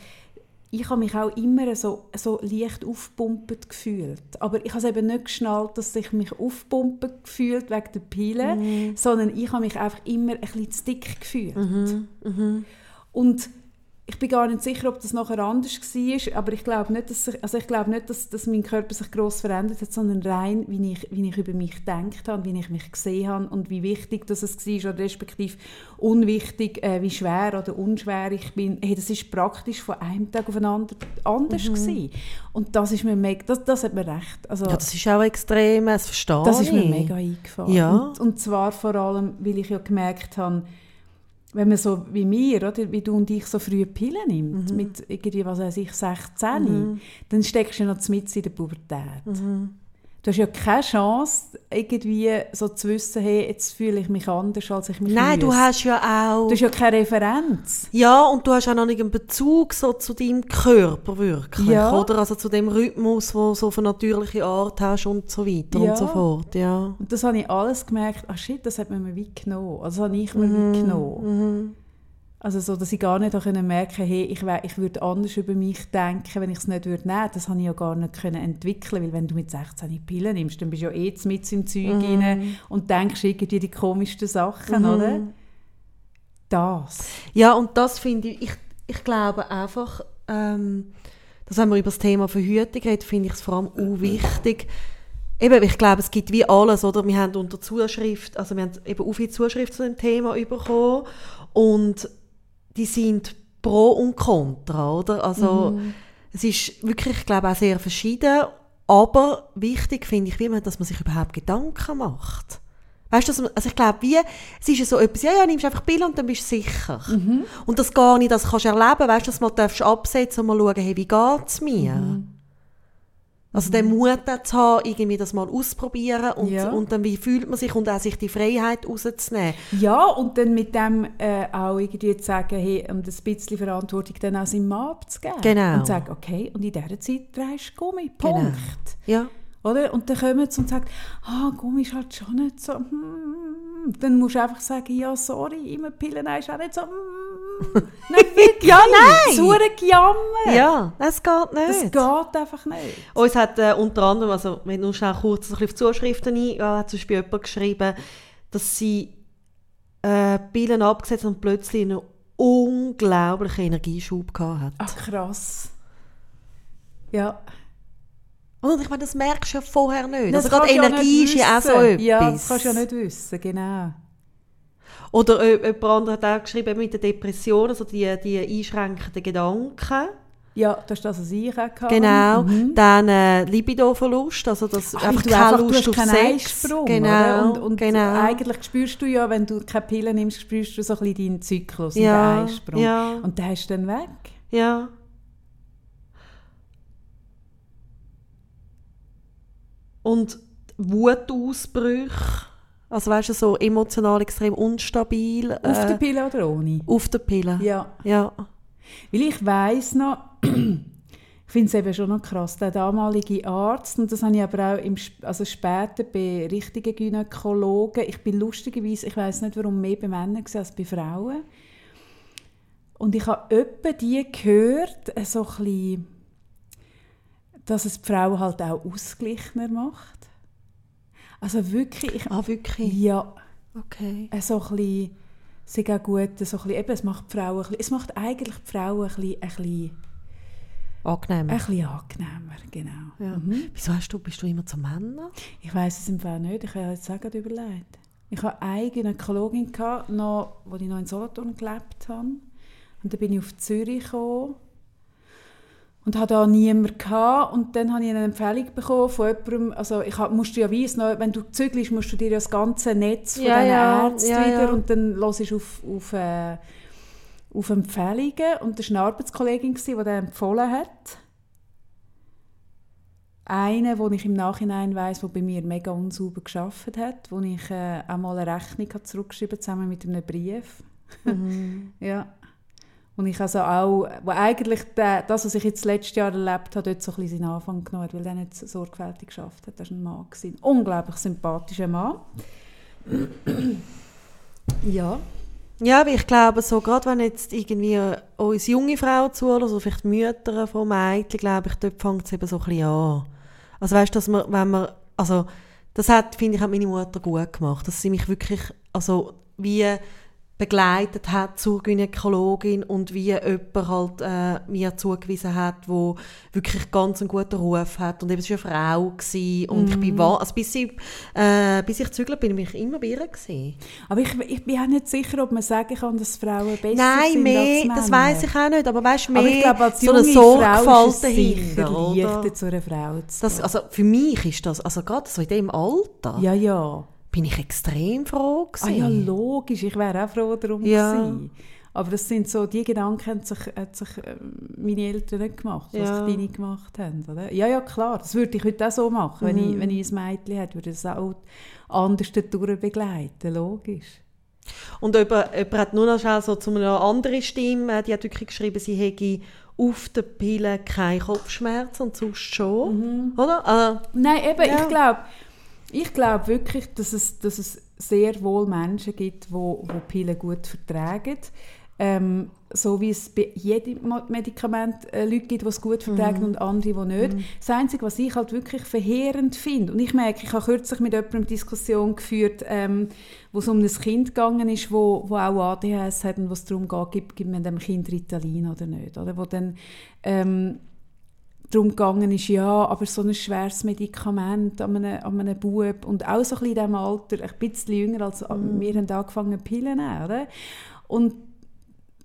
ich habe mich auch immer so, so leicht aufpumpt gefühlt. Aber ich habe eben nicht geschnallt, dass ich mich aufpumpen gefühlt wegen der Pille, mhm. sondern ich habe mich einfach immer ein bisschen zu dick gefühlt. Mhm. Mhm. Und ich bin gar nicht sicher, ob das nachher anders war, aber ich glaube nicht, dass, ich, also ich glaube nicht, dass, dass mein Körper sich gross verändert hat, sondern rein, wie ich, wie ich über mich gedacht habe, wie ich mich gesehen habe und wie wichtig das es war, oder respektive unwichtig, äh, wie schwer oder unschwer ich bin. Hey, das ist praktisch von einem Tag auf den anderen anders mhm. gewesen. Und das ist mir mega, das, das hat mir recht. Also, ja, das ist auch extrem, das verstehe Das ist mir mega eingefallen. Ja. Und, und zwar vor allem, weil ich ja gemerkt habe, wenn man so wie mir, oder, wie du und ich so früh Pillen nimmt, mhm. mit irgendwie, was weiß ich, 16, mhm. dann steckst du noch mit in der Pubertät. Mhm. Du hast ja keine Chance, irgendwie so zu wissen, hey, jetzt fühle ich mich anders, als ich mich Nein, müsste. du hast ja auch... Du hast ja keine Referenz. Ja, und du hast auch noch nicht einen Bezug so zu deinem Körper wirklich, ja. oder? Also zu dem Rhythmus, wo du so auf eine natürliche Art hast und so weiter ja. und so fort, ja. Und das habe ich alles gemerkt, ach shit, das hat man mir wie genommen. Also das habe ich mir mhm. wie genommen. Mhm. Also so, dass ich gar nicht können merken hey, ich, ich würde anders über mich denken, wenn ich es nicht würde nehmen. Das habe ich ja gar nicht können entwickeln, weil wenn du mit 16 Pillen nimmst, dann bist du ja eh mit im Zeug mhm. rein und denkst irgendwie die komischsten Sachen, mhm. oder? Das. Ja, und das finde ich, ich, ich glaube einfach, ähm, dass wenn wir über das Thema Verhütung reden, finde ich es vor allem auch wichtig, Eben, ich glaube, es gibt wie alles, oder? Wir haben unter Zuschrift, also wir haben eben auch viel Zuschrift zu dem Thema bekommen und die sind pro und contra, oder? Also mhm. es ist wirklich, ich glaube, auch sehr verschieden, aber wichtig finde ich, wie man, dass man sich überhaupt Gedanken macht. Weißt du, also ich glaube, wie, es ist ja so etwas, ja, ja, nimmst einfach Bilder und dann bist du sicher. Mhm. Und das gar nicht, das kannst du erleben, weißt du, dass man darfst absetzen und mal schauen, hey, wie geht es mir? Mhm. Also den Mut zu haben, irgendwie das mal auszuprobieren und, ja. und dann wie fühlt man sich und auch sich die Freiheit rauszunehmen. Ja, und dann mit dem äh, auch irgendwie zu sagen, hey, und ein bisschen Verantwortung dann auch seinem Mann abzugeben. Genau. Und zu sagen, okay, und in dieser Zeit drehst du Gummi, Punkt. Genau. Ja. Oder? Und dann kommen sie und sagen, ah, Gummi ist halt schon nicht so, hm. Dann musst du einfach sagen, ja, sorry, immer Pillen ist auch nicht so, hm Nein, wirklich. Ja, nein. Ein Gejammer. Ja, das geht Das nicht. geht einfach nicht. Uns hat äh, unter anderem, also wenn nur schnell kurz auf Zuschriften ein, ja, hat zum Beispiel jemand geschrieben, dass sie äh, Pillen abgesetzt und plötzlich einen unglaublichen Energieschub gehabt hat. Ach, krass. Ja. Und ich meine, das merkst du ja vorher nicht. Das also gerade du ja Energie ist ja auch so etwas. Ja, das kannst du ja nicht wissen, genau. Oder äh, jemand anderes hat auch geschrieben mit der Depression, also die, die einschränkenden Gedanken. Ja, das ist das, was ich auch hatte. Genau. Mhm. Dann äh, Libido-Verlust, also das Ach, einfach keine einfach, Lust auf Sex. Eisprung, genau? Und, und genau. eigentlich spürst du ja, wenn du keine Pillen nimmst, spürst du so ein bisschen deinen Zyklus Ja, den Eisprung. ja. Und hast du dann weg. Ja. Und Wutausbrüche, also weißt du, so emotional extrem unstabil. Auf äh, der Pille oder ohne? auf der Pille. Ja. Ja. Weil ich weiss noch, ich finde es eben schon noch krass, der damalige Arzt, und das habe ich aber auch im, also später bei richtigen Gynäkologen, ich bin lustigerweise, ich weiß nicht warum, mehr bei Männern gewesen als bei Frauen. Und ich habe öppe die gehört, äh, so ein bisschen, dass es die Frau halt auch ausgeglichener macht. Also wirklich, ich, Ah, wirklich? ja, Okay. äh, so ein bisschen, es ist auch gut, so ein bisschen, eben, es macht die Frau ein bisschen, es macht eigentlich die Frau ein bisschen, ein bisschen, Angenehm. ein bisschen angenehmer, genau. Ja. Mhm. Wieso hast du, bist du immer zu Männern? Ich weiß es im Fall nicht, ich habe jetzt auch gerade überlegt. Ich hatte eine Gynäkologin, noch, wo ich noch in Solothurn gelebt habe. Und dann bin ich auf Zürich gekommen und hatte da niemanden gehabt. Und dann habe ich eine Empfehlung bekommen von jemandem, also ich musst du ja wissen, wenn du zügelst, musst du dir das ganze Netz von Ja, diesen ja, Ärzten ja, wieder ja. und dann hörst du auf, auf, äh, auf Empfehlungen. Und das war eine Arbeitskollegin, die das empfohlen hat. Eine, wo ich im Nachhinein weiß, wo bei mir mega unsauber geschafft hat, wo ich äh, auch mal eine Rechnung habe zurückgeschrieben zusammen mit einem Brief. ja. Und ich also auch, wo eigentlich der, das, was ich jetzt letztes Jahr erlebt habe, dort so ein bisschen seinen Anfang genommen hat, weil er nicht so sorgfältig geschafft hat. Das war ein Mann. Ein unglaublich sympathischer Mann. ja. Ja, aber ich glaube, so, gerade wenn jetzt irgendwie uns junge Frauen zuhören, also vielleicht Mütter von Mädchen, glaube ich, dort fängt es eben so ein bisschen an. Also weißt du, dass man, wenn man, also das hat, finde ich, hat meine Mutter gut gemacht, dass sie mich wirklich, also wie begleitet hat zur Gynäkologin und wie jemand halt äh, mir zugewiesen hat, wo wirklich ganz einen guten Ruf hat und eben sie war eine Frau gewesen, und ich bin wa- also bis, sie, äh, bis ich zügelt bin, bin ich immer bei gewesen. Aber ich, ich bin auch nicht sicher, ob man sagen kann, dass Frauen besser Nein, sind mehr, als das Männer. weiß ich auch nicht, aber weißt du, mehr Aber ich glaube, als so eine Sorgfalt es dahinter, oder? zu einer Frau zu Das, also für mich ist das, also gerade so in dem Alter, Ja, ja. Bin ich extrem froh Ah ja, gewesen. logisch, ich wäre auch froh darum Ja. gewesen. Aber das sind so, die Gedanken haben sich, hat sich äh, meine Eltern nicht gemacht, was Ja. deine gemacht haben. Oder? Ja, ja, klar, das würde ich heute auch so machen. Wenn, Mhm. ich, wenn ich ein Mädchen hätte, würde ich es auch anders dadurch begleiten, logisch. Und jemand, jemand hat nur noch schnell so zu einer anderen Stimme, äh, die hat wirklich geschrieben, sie hätte auf der Pille keine Kopfschmerzen und sonst schon, oder? Äh, Nein, eben, Ja. ich glaube ich glaub wirklich, dass es, dass es sehr wohl Menschen gibt, die wo, wo Pillen gut vertragen. Ähm, so wie es bei jedem Medikament äh, Leute gibt, die es gut vertragen und andere, die nicht. Das Einzige, was ich halt wirklich verheerend finde, und ich merke, ich habe kürzlich mit jemandem eine Diskussion geführt, ähm, wo es um ein Kind gegangen ist, wo, wo auch ADHS hat und wo es darum geht, gibt, gibt man dem Kind Ritalin oder nicht. Oder? Wo dann, ähm, darum gegangen ist, ja, aber so ein schweres Medikament an einem, an einem Bub und auch so ein bisschen in diesem Alter, ein bisschen jünger als wir haben angefangen Pillen nehmen, oder? Und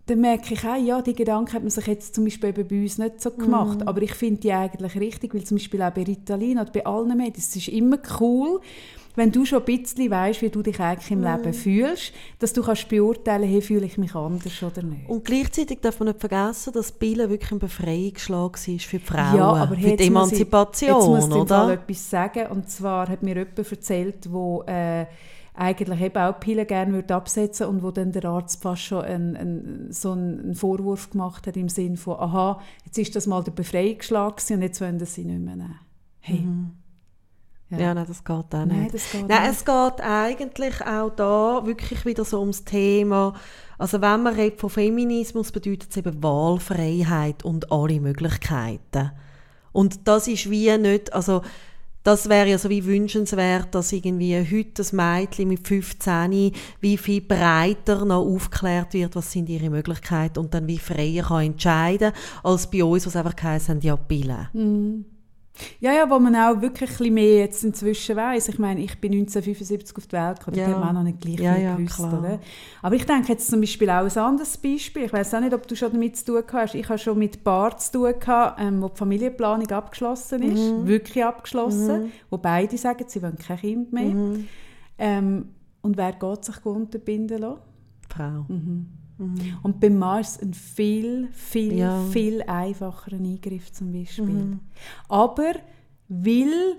dann merke ich auch, ja, die Gedanken hat man sich jetzt zum Beispiel bei uns nicht so gemacht, aber ich finde die eigentlich richtig, weil zum Beispiel auch bei Ritalin oder bei allen Medis, es ist immer cool, wenn du schon ein bisschen weißt, wie du dich eigentlich im Leben fühlst, dass du kannst beurteilen, hey, fühle ich mich anders oder nicht. und gleichzeitig darf man nicht vergessen, dass Pille wirklich ein Befreiungsschlag war für Frauen, Ja, aber für die muss ich- Emanzipation, jetzt muss ich Fall oder? etwas sagen. Und zwar hat mir jemand erzählt, wo äh, eigentlich eben auch Pillen gerne würde absetzen und wo dann der Arzt fast schon einen, einen, so einen Vorwurf gemacht hat im Sinn von, aha, jetzt ist das mal der Befreiungsschlag und jetzt wollen sie nicht mehr nehmen. Hey, Ja. ja, nein, das geht auch nicht. Nein, das geht nein, nicht. es geht eigentlich auch da wirklich wieder so ums Thema, also wenn man redet von Feminismus, bedeutet es eben Wahlfreiheit und alle Möglichkeiten. Und das ist wie nicht, also das wäre ja so wie wünschenswert, dass irgendwie heute das Mädchen mit 15 wie viel breiter noch aufgeklärt wird, was sind ihre Möglichkeiten und dann wie freier kann entscheiden, als bei uns, was einfach geheißen ja Pillen. Mhm. Ja, ja, wo man auch wirklich ein bisschen mehr jetzt inzwischen weiss. Ich meine, ich bin 1975 auf die Welt gekommen, Ja. da hat man auch noch nicht gleich Ja, viel ja, gewusst, klar. oder? Aber ich denke jetzt zum Beispiel auch ein anderes Beispiel. Ich weiß auch nicht, ob du schon damit zu tun hast. Ich habe schon mit Paar zu tun gehabt, ähm, wo die Familienplanung abgeschlossen ist, Mhm. wirklich abgeschlossen, wo beide sagen, sie wollen kein Kind mehr. Mhm. Ähm, und wer geht sich unterbinden lassen? Frau. Mhm. Und beim Mann ist es ein viel, viel, Ja. viel einfacherer Eingriff zum Beispiel. Mhm. Aber weil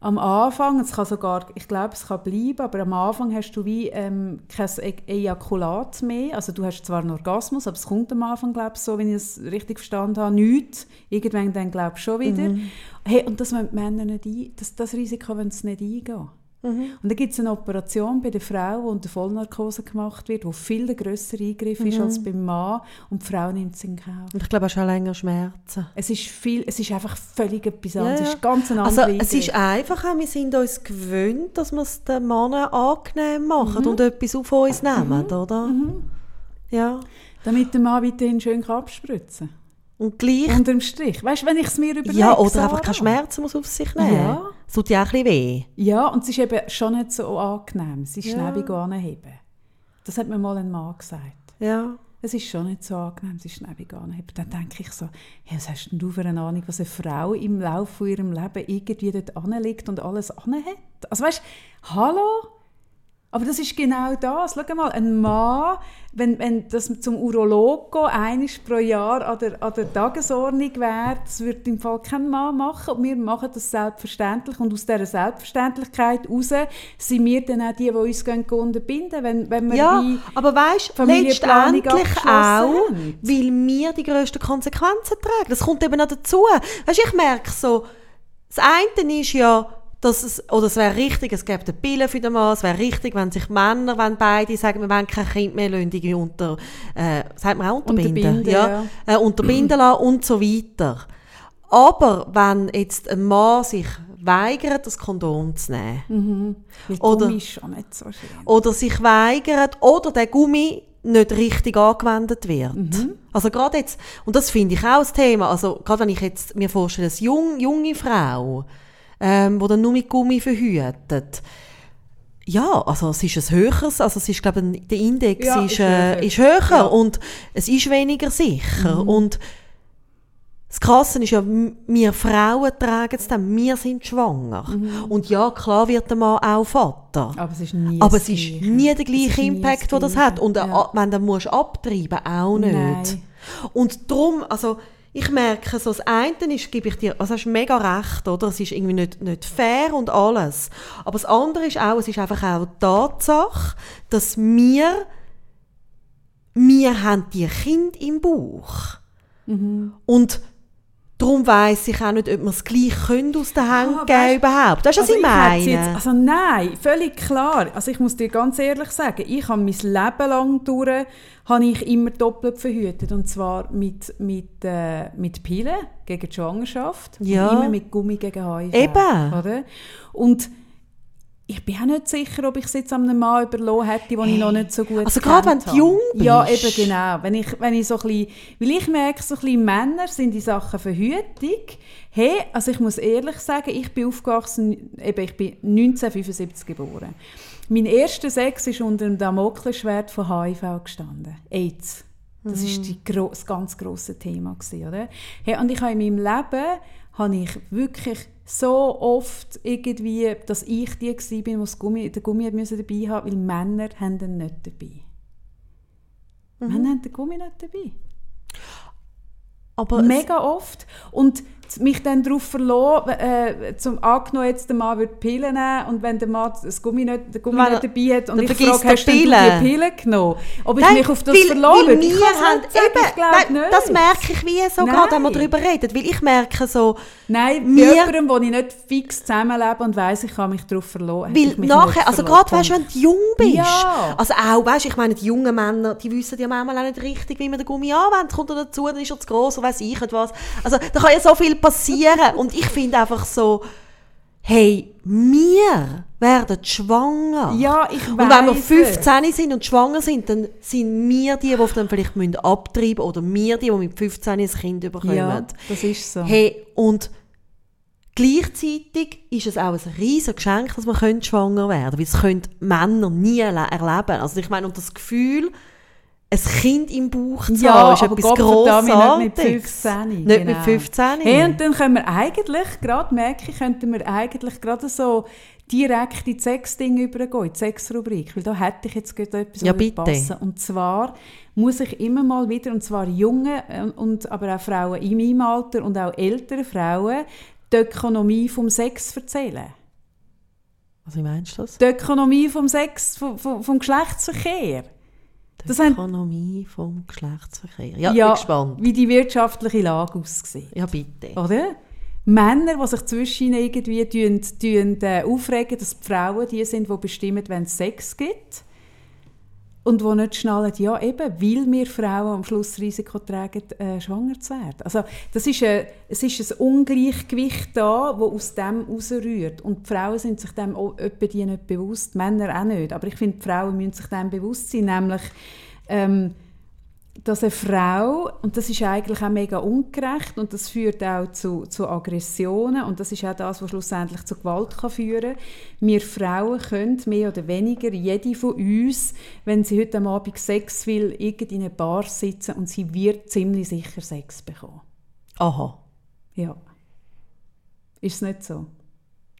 am Anfang, es kann sogar, ich glaube, es kann bleiben, aber am Anfang hast du wie ähm, kein E- Ejakulat mehr. Also du hast zwar einen Orgasmus, aber es kommt am Anfang, glaube ich, so, wenn ich es richtig verstanden habe, nichts. Irgendwann dann, glaube ich, schon wieder. Mhm. Hey, und das wollen die Männer nicht ein, das, das Risiko wollen sie nicht eingehen. Mhm. Und dann gibt es eine Operation bei der Frau, wo unter Vollnarkose gemacht wird, wo viel der grössere Eingriff ist Mhm. als beim Mann und die Frau nimmt es in Kauf. Und ich glaube, auch länger Schmerzen. Es ist, viel, es ist einfach völlig etwas Ja, anderes. ja. Es ist ganz ein Also es ist einfach, wir sind uns gewöhnt, dass wir es den Männern angenehm machen Mhm. und etwas auf uns nehmen, oder? Ja. Damit der Mann weiterhin schön kann abspritzen Und gleich. Unterm Strich. Weißt du, wenn ich es mir überlege, ja, oder Sarah. einfach keine Schmerzen muss auf sich nehmen. Ja. Es tut ja auch ein bisschen weh. Ja, und es ist eben schon nicht so angenehm. Es ist Ja. nebig anheben. Das hat mir mal ein Mann gesagt. Ja. Es ist schon nicht so angenehm, es ist nebig anheben. Dann denke ich so, hey, was hast denn du für eine Ahnung, was eine Frau im Laufe von ihrem Leben irgendwie dort anlegt und alles anhat? Also weißt du, hallo? Aber das ist genau das. Schau mal, ein Mann, wenn, wenn das zum Urolog gehen, einmal pro Jahr an der, an der Tagesordnung wäre, das würde im Fall kein Mann machen. Und wir machen das selbstverständlich. Und aus dieser Selbstverständlichkeit heraus sind wir dann auch die, die uns unterbinden, wenn, wenn wir Ja, aber weißt du, Familienplanung letztendlich auch, haben. weil wir die grössten Konsequenzen tragen. Das kommt eben noch dazu. Weißt ich merke so, das eine ist ja, dass es, oder es wäre richtig, es gäbe eine Pille für den Mann, es wäre richtig, wenn sich Männer, wenn beide sagen, wir wollen kein Kind mehr, lassen die unter, äh, sagt man auch unterbinden? Unterbinden, ja. Äh, unterbinden lassen und so weiter. Aber wenn jetzt ein Mann sich weigert, das Kondom zu nehmen, Weil Oder- Gummi ist schon nicht so schön. oder sich weigert oder der Gummi nicht richtig angewendet wird. Also gerade jetzt, und das finde ich auch das Thema, also gerade wenn ich jetzt mir vorstelle, eine jung, junge Frau, ähm, die dann nur mit Gummi verhütet, ja, also es ist ein höheres, also es ist, glaube ich, der Index Ja, ist, ist äh, höher. ist höher Ja. und es ist weniger sicher und das Krasse ist ja, wir Frauen tragen es dann, wir sind schwanger. Und ja, klar wird der Mann auch Vater. Aber es ist nie das es ist nie der Es gleiche Impact, den das Gleiche. hat. Und Ja. ja. wenn du musst abtreiben auch nicht. Nein. Und darum, also ich merke, so das eine ist, gebe ich dir, also hast mega recht, oder? Es ist irgendwie nicht, nicht fair und alles. Aber das andere ist auch, es ist einfach auch die Tatsache, dass wir, wir haben die Kind im Bauch. Mhm. Und darum weiss ich auch nicht, ob wir es gleich können aus den Händen Ah, geben überhaupt. Weißt du, was Also ich meine? Jetzt, also nein, völlig klar. Also ich muss dir ganz ehrlich sagen, ich habe mein Leben lang durch, habe ich immer doppelt verhütet. Und zwar mit, mit, äh, mit Pillen gegen die Schwangerschaft Ja. und immer mit Gummi gegen HIV. Eben. Oder? Und ich bin auch nicht sicher, ob ich es jetzt einem Mann überlassen hätte, den ich noch nicht so gut Also gerade wenn du jung Ja, bist. eben genau. Wenn ich, wenn ich so ein bisschen, weil ich merke, so ein bisschen Männer sind die Sachen Verhütung. Hey, also ich muss ehrlich sagen, ich bin aufgewachsen, eben, ich bin 1975 geboren. Mein erster Sex ist unter dem Damoklesschwert von HIV gestanden. AIDS. Das ist die gro das ganz grosse Thema gewesen, oder? Hey, und ich habe in meinem Leben habe ich wirklich so oft irgendwie, dass ich die gsi bin, die Gummi, den Gummi müssen dabei haben, weil Männer haben den nicht dabei. Männer haben den Gummi nicht dabei. Aber Mega oft. Und mich dann darauf verlassen, äh, zum angenommen jetzt der Mann würde Pillen nehmen und wenn der Mann das Gummi nicht, der Gummi er- nicht dabei hat und ich frage, er hast denn du die Pillen genommen? Ob ich Nein, mich auf das weil- verlassen weil würde? Ich haben sagen, eben, ich glaube nicht. Das merke ich wie so gerade, wenn wir darüber reden. Weil ich merke so, Nein, Wir- mit jemandem, wo ich nicht fix zusammenlebe und weiss, ich kann mich darauf verlassen. weil nachher, also gerade weißt, wenn du jung bist, Ja. also auch, weißt, ich meine, die jungen Männer, die wissen ja manchmal auch nicht richtig, wie man den Gummi anwendet. Kommt er dazu, dann ist er zu gross und weiss ich nicht was. Also da kann ja so viel passieren und ich finde einfach so, hey, wir werden schwanger. Ja, ich Und wenn wir weiss es. 15 sind und schwanger sind, dann sind wir die, die dann vielleicht müssen abtreiben müssen oder wir die, die mit 15 ein Kind bekommen. Ja, das ist so. Hey, und gleichzeitig ist es auch ein riesiges Geschenk, dass man können schwanger werden können, weil es können Männer nie erle- erleben. Also ich meine, und das Gefühl, ein Kind im Bauch zu Ja, haben, ist aber etwas Gottverdammt nicht mit Grossartiges. 15. Nicht mit genau. 15. Hey, und dann können wir eigentlich, gerade merke ich, könnten wir eigentlich gerade so direkt in die Sexdinge übergehen, in die Sexrubrik, weil da hätte ich jetzt gerade etwas, Ja, passen Und zwar muss ich immer mal wieder, und zwar junge, äh, und aber auch Frauen in meinem Alter und auch ältere Frauen, die Ökonomie vom Sex erzählen. Was meinst du das? Die Ökonomie vom Sex, vom, vom, vom Geschlechtsverkehr. Das Die haben- Ökonomie vom Geschlechtsverkehr. Ja, Ja, bin gespannt. wie die wirtschaftliche Lage aussieht. Ja, bitte. Oder? Männer, die sich zwischen irgendwie tun, tun, äh, aufregen, dass die Frauen die sind, die bestimmen, wenn es Sex gibt. Und die nicht schnallen, ja eben, weil wir Frauen am Schluss das Risiko tragen, äh, schwanger zu werden. Also das ist ein, es ist ein Ungleichgewicht da, das aus dem herausrührt. Und die Frauen sind sich dem auch die nicht bewusst, Männer auch nicht. Aber ich finde, Frauen müssen sich dem bewusst sein, nämlich ähm, dass eine Frau, und das ist eigentlich auch mega ungerecht und das führt auch zu, zu Aggressionen und das ist auch das, was schlussendlich zu Gewalt kann führen kann. Wir Frauen können mehr oder weniger, jede von uns, wenn sie heute am Abend Sex will, in einer Bar sitzen und sie wird ziemlich sicher Sex bekommen. Aha. Ja. Ist es nicht so?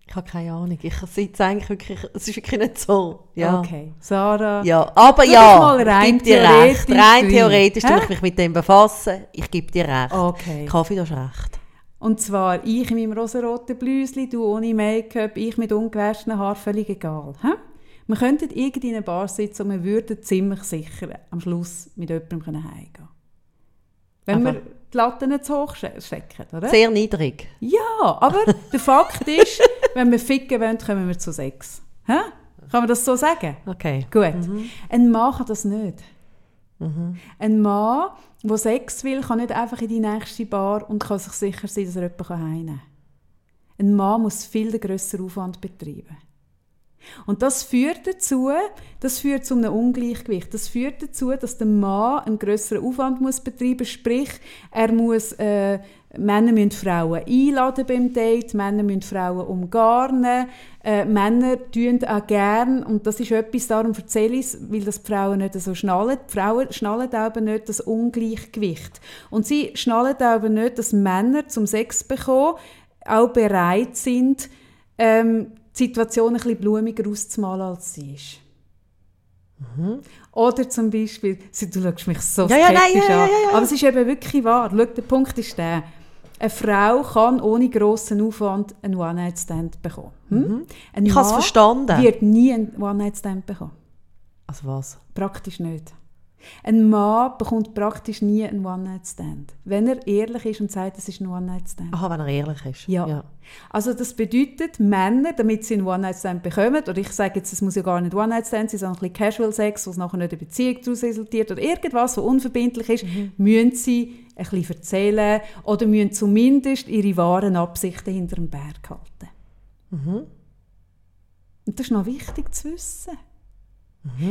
Ich habe keine Ahnung. Ich sitze eigentlich wirklich, es ist wirklich nicht so. Ja. Okay. Sarah, Ja, aber ja, ich rein gebe dir recht. theoretisch Rein theoretisch tue ich mich mit dem befassen. Ich gebe dir recht. Okay. Kaffee, du hast recht. Und zwar ich in meinem rosaroten Blüsli, du ohne Make-up, ich mit ungewaschenen Haaren, völlig egal. Hä? Wir könnten in einer Bar sitzen und wir würden ziemlich sicher am Schluss mit jemandem heimgehen können. Wenn Aber- wir die Latte nicht zu hoch ste- stecken, oder? Sehr niedrig. Ja, aber der Fakt ist, wenn wir ficken wollen, kommen wir zu Sex. Hä? Kann man das so sagen? Okay. Gut. Ein Mann kann das nicht. Ein Mann, der Sex will, kann nicht einfach in die nächste Bar und kann sich sicher sein, dass er jemanden heimnehmen kann. Ein Mann muss viel grösseren Aufwand betreiben. Und das führt dazu, das führt zu einem Ungleichgewicht. Das führt dazu, dass der Mann einen grösseren Aufwand muss betreiben, sprich, er muss äh, Männer müssen Frauen einladen beim Date, Männer müssen Frauen umgarnen, äh, Männer tun auch gern und das ist etwas, darum erzähle ich es, weil das die Frauen nicht so schnallen. Die Frauen schnallen aber nicht das Ungleichgewicht. Und sie schnallen aber nicht, dass Männer zum Sex bekommen auch bereit sind, ähm, die Situation ein bisschen blumiger auszumalen, als sie ist. Oder zum Beispiel, du schaust mich so Mhm. Ja, ja, nein, skeptisch ja, an, aber es ist eben wirklich wahr. Schau, der Punkt ist der, eine Frau kann ohne grossen Aufwand einen One-Night-Stand bekommen. Hm? Ein Mhm. Ich habe es Mann verstanden. wird nie einen One-Night-Stand bekommen. Also was? Praktisch nicht. Ein Mann bekommt praktisch nie einen One-Night-Stand. Wenn er ehrlich ist und sagt, es ist ein One-Night-Stand. Aha, wenn er ehrlich ist. Ja. Also das bedeutet, Männer, damit sie einen One-Night-Stand bekommen, oder ich sage jetzt, es muss ja gar nicht One-Night-Stand sein, sondern ein bisschen Casual-Sex, was nachher nicht eine Beziehung daraus resultiert, oder irgendwas, was unverbindlich ist, müssen sie ein bisschen erzählen oder müssen zumindest ihre wahren Absichten hinter dem Berg halten. Und das ist noch wichtig zu wissen.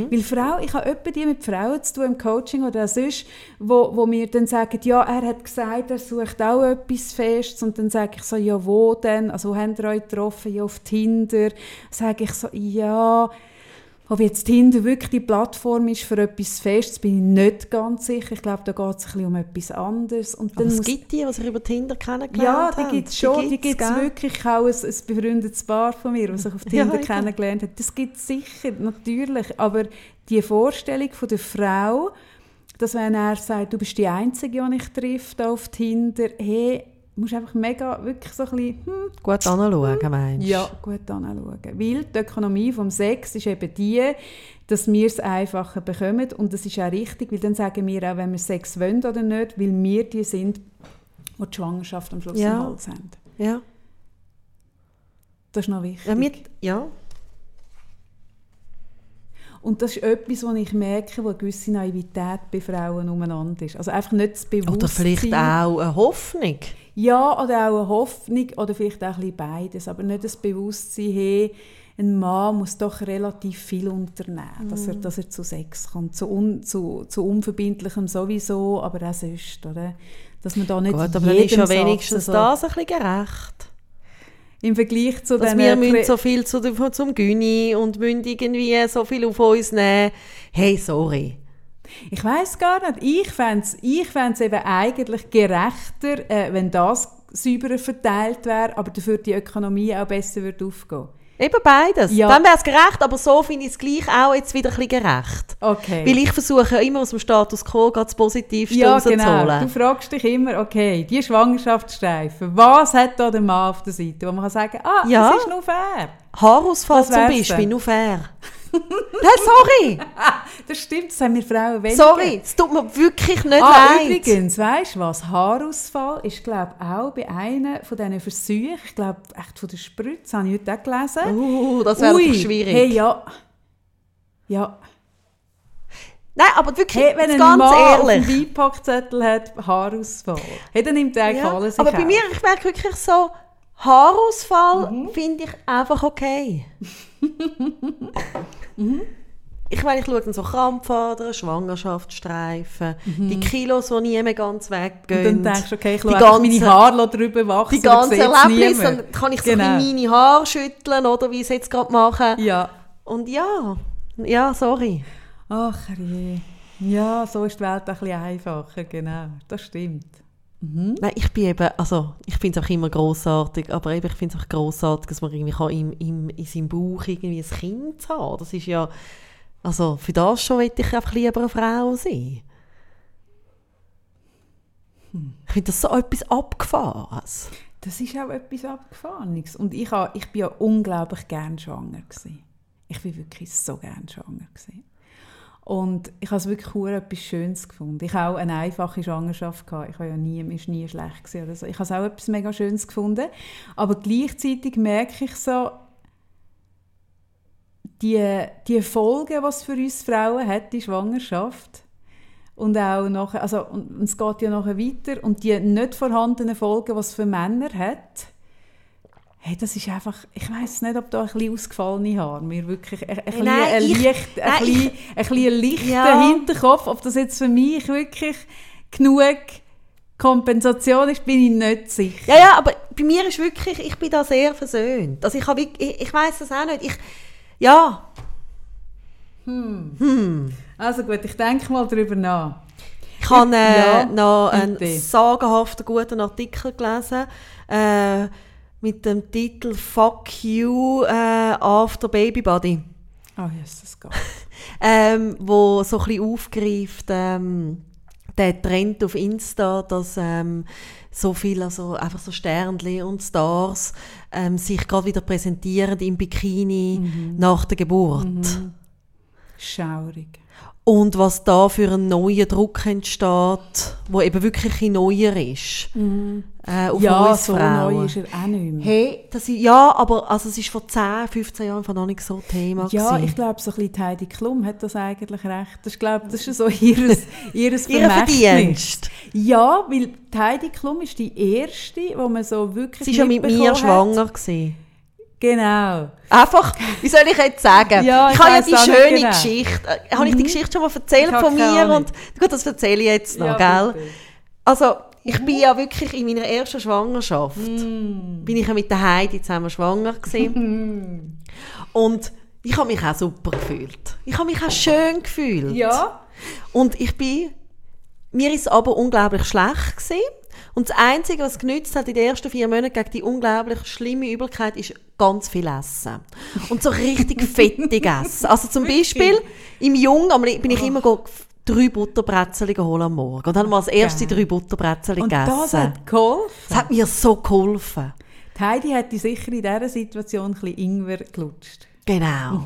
Weil Frau, ich habe öppe die mit Frauen zu tun im Coaching oder sonst, wo, wo mir dann sagen, ja, er hat gesagt, er sucht auch etwas Festes und dann sage ich so, ja, wo denn? Also, wo habt ihr euch getroffen? Ja, auf Tinder. Sage ich so, ja, ob jetzt Tinder wirklich die Plattform ist für etwas Festes, bin ich nicht ganz sicher. Ich glaube, da geht es ein bisschen um etwas anderes. Und Aber dann es muss gibt die, die sich über Tinder kennengelernt ja, die gibt es schon. Die gibt es wirklich. Ich habe ein, ein befreundetes Paar von mir, das sich auf Tinder ja. kennengelernt hat. Das gibt es sicher, natürlich. Aber die Vorstellung von der Frau, dass wenn er sagt, du bist die Einzige, die ich treffe da auf Tinder, hey, musst einfach mega, wirklich so ein bisschen, hm, Gut anschauen, meinst du? ja, gut anschauen. Weil die Ökonomie vom Sex ist eben die, dass wir es einfacher bekommen und das ist auch richtig, weil dann sagen wir auch, wenn wir Sex wollen oder nicht, weil wir die sind, die die Schwangerschaft am Schluss Ja. im Hals haben. Ja. Das ist noch wichtig. Ja, mit, ja. Und das ist etwas, wo ich merke, wo eine gewisse Naivität bei Frauen umeinander ist. Also einfach nicht das Bewusstsein. Oder vielleicht auch eine Hoffnung. Ja, oder auch eine Hoffnung, oder vielleicht auch ein bisschen beides, aber nicht das Bewusstsein, hey, ein Mann muss doch relativ viel unternehmen, dass, Mhm. er, dass er zu Sex kommt, zu, un, zu, zu Unverbindlichem sowieso, aber auch sonst, oder? Dass man da nicht Gut, aber dann ist ja wenigstens so- das ein bisschen gerecht. Im Vergleich zu Dass wir müssen so viel zu, zum Gyni und müssen irgendwie so viel auf uns nehmen. Hey, sorry. Ich weiß gar nicht. Ich fände es ich fänd's eben eigentlich gerechter, äh, wenn das sauberer verteilt wäre, aber dafür die Ökonomie auch besser würde aufgehen. Eben beides. Ja. Dann wäre es gerecht, aber so finde ich es gleich auch jetzt wieder ein bisschen gerecht. Okay. Weil ich versuche immer aus dem Status quo das Positivste ja, genau. Du fragst dich immer, okay, die Schwangerschaftsstreifen, was hat da der Mann auf der Seite, wo man kann sagen, ah, Ja. das ist nur fair. Haarausfall zum Beispiel, nur fair. Nein, sorry. Das stimmt, das haben wir Frauen weniger. Sorry, es tut mir wirklich nicht Ah, leid. übrigens, weißt du was? Haarausfall ist, glaube ich, auch bei einem von diesen Versuchen, ich glaube, echt von der Spritze, habe ich heute auch gelesen. Uh, das wäre schwierig. Hey, ja. Ja. Nein, aber wirklich, Hey, wenn ein ganz Mann ehrlich. dem Beipackzettel hat, Haarausfall, hey, dann nimmt er eigentlich Ja, alles aber bei mir, ich merke wirklich so, Haarausfall Mhm. finde ich einfach okay. Ich meine, ich schaue dann so Krampfadern, Schwangerschaftsstreifen, die Kilos, die nie mehr ganz Mhm. Und weggehen. dann denkst du, okay, ich Die ganze- meine Haare drüber wachsen. die ganze dann sieht's Erlebnis, niemand. dann kann ich so Genau. meine Haare schütteln, oder wie ich es jetzt gerade mache. Ja. Und ja, ja, sorry. Ach je. Ja, so ist die Welt ein bisschen einfacher, genau. Das stimmt. Nein, ich bin eben, also ich finde es auch immer grossartig, aber eben, ich finde es auch grossartig, dass man irgendwie kann im, im, in seinem Bauch irgendwie ein Kind haben Das ist ja, also für das schon möchte ich einfach lieber eine Frau sein. Ich finde das so etwas Abgefahrenes. Das ist auch etwas Abgefahrenes. Und ich, ha, ich bin ja unglaublich gern schwanger. Gewesen. Ich bin wirklich so gern schwanger. Gewesen. Und ich habe es wirklich hure etwas Schönes gefunden. Ich habe auch eine einfache Schwangerschaft gehabt. Ich habe ja nie, mir nie schlecht gewesen oder so. Ich habe es auch etwas mega Schönes gefunden. Aber gleichzeitig merke ich so, die, die Folgen, was für uns Frauen hat, die Schwangerschaft, und auch nachher, also, und, und es geht ja nachher weiter, und die nicht vorhandenen Folgen, was für Männer hat, hey, das ist einfach, ich weiß nicht, ob da ein bisschen ausgefallene Haare, mir wirklich ein, ein, bisschen Nein, ein, ich- Licht, ein, nein, bisschen, ein bisschen ein lichter Ja. Hinterkopf, ob das jetzt für mich wirklich genug Kompensation ist, bin ich nicht sicher. Ja, ja, aber bei mir ist wirklich, ich bin da sehr versöhnt. Also ich, habe, ich, ich weiß das auch nicht. Ich, ja, Also gut, ich denke mal darüber nach. Ich habe äh, Ja, noch einen bitte. sagenhaften guten Artikel gelesen äh, mit dem Titel Fuck You äh, After Baby Body, oh, Jesus Gott. ähm, wo so ein bisschen aufgreift ähm, der Trend auf Insta, dass ähm, so viel, also einfach so Sternli und Stars ähm, sich gerade wieder präsentieren im Bikini Mhm. nach der Geburt. Schaurig. Und was da für ein neuer Druck entsteht, wo eben wirklich ein neuer ist. Äh, auf ja, so Frauen. neu ist er auch nicht mehr. Hey, das ist, ja, aber also es ist vor 10, 15 Jahren noch nicht so Thema Ja, gewesen. ich glaube, so ein bisschen Heidi Klum hat das eigentlich recht. Das ist, glaube das ist so Ihr Vermächtnis. Verdienst. Ja, weil Heidi Klum ist die erste, wo man so wirklich Sie war ja mit mir mitbekommen schwanger. Hat. Gewesen. Genau. Einfach, wie soll ich jetzt sagen? Ja, ich ich habe ja die schöne genau. Geschichte. Äh, Habe ich die Geschichte schon mal erzählt von mir? Und, gut, das erzähle ich jetzt noch, Ja, gell? Also, ich bin ja wirklich in meiner ersten Schwangerschaft, Mm. bin ich ja mit der Heidi zusammen schwanger gewesen. Und ich habe mich auch super gefühlt. Ich habe mich auch schön gefühlt. Ja. Und ich bin, mir ist es aber unglaublich schlecht gewesen. Und das Einzige, was genützt hat in den ersten vier Monaten gegen die unglaublich schlimme Übelkeit, ist ganz viel Essen. Und so richtig fettig essen. Also zum Beispiel im Jungen aber bin ich immer go drei Butterbrezel holen am Morgen. Und dann haben wir als erste drei Butterbrezel Und gegessen. das hat geholfen. das hat mir so geholfen. Die Heidi hätte sicher in dieser Situation ein bisschen Ingwer gelutscht. Genau.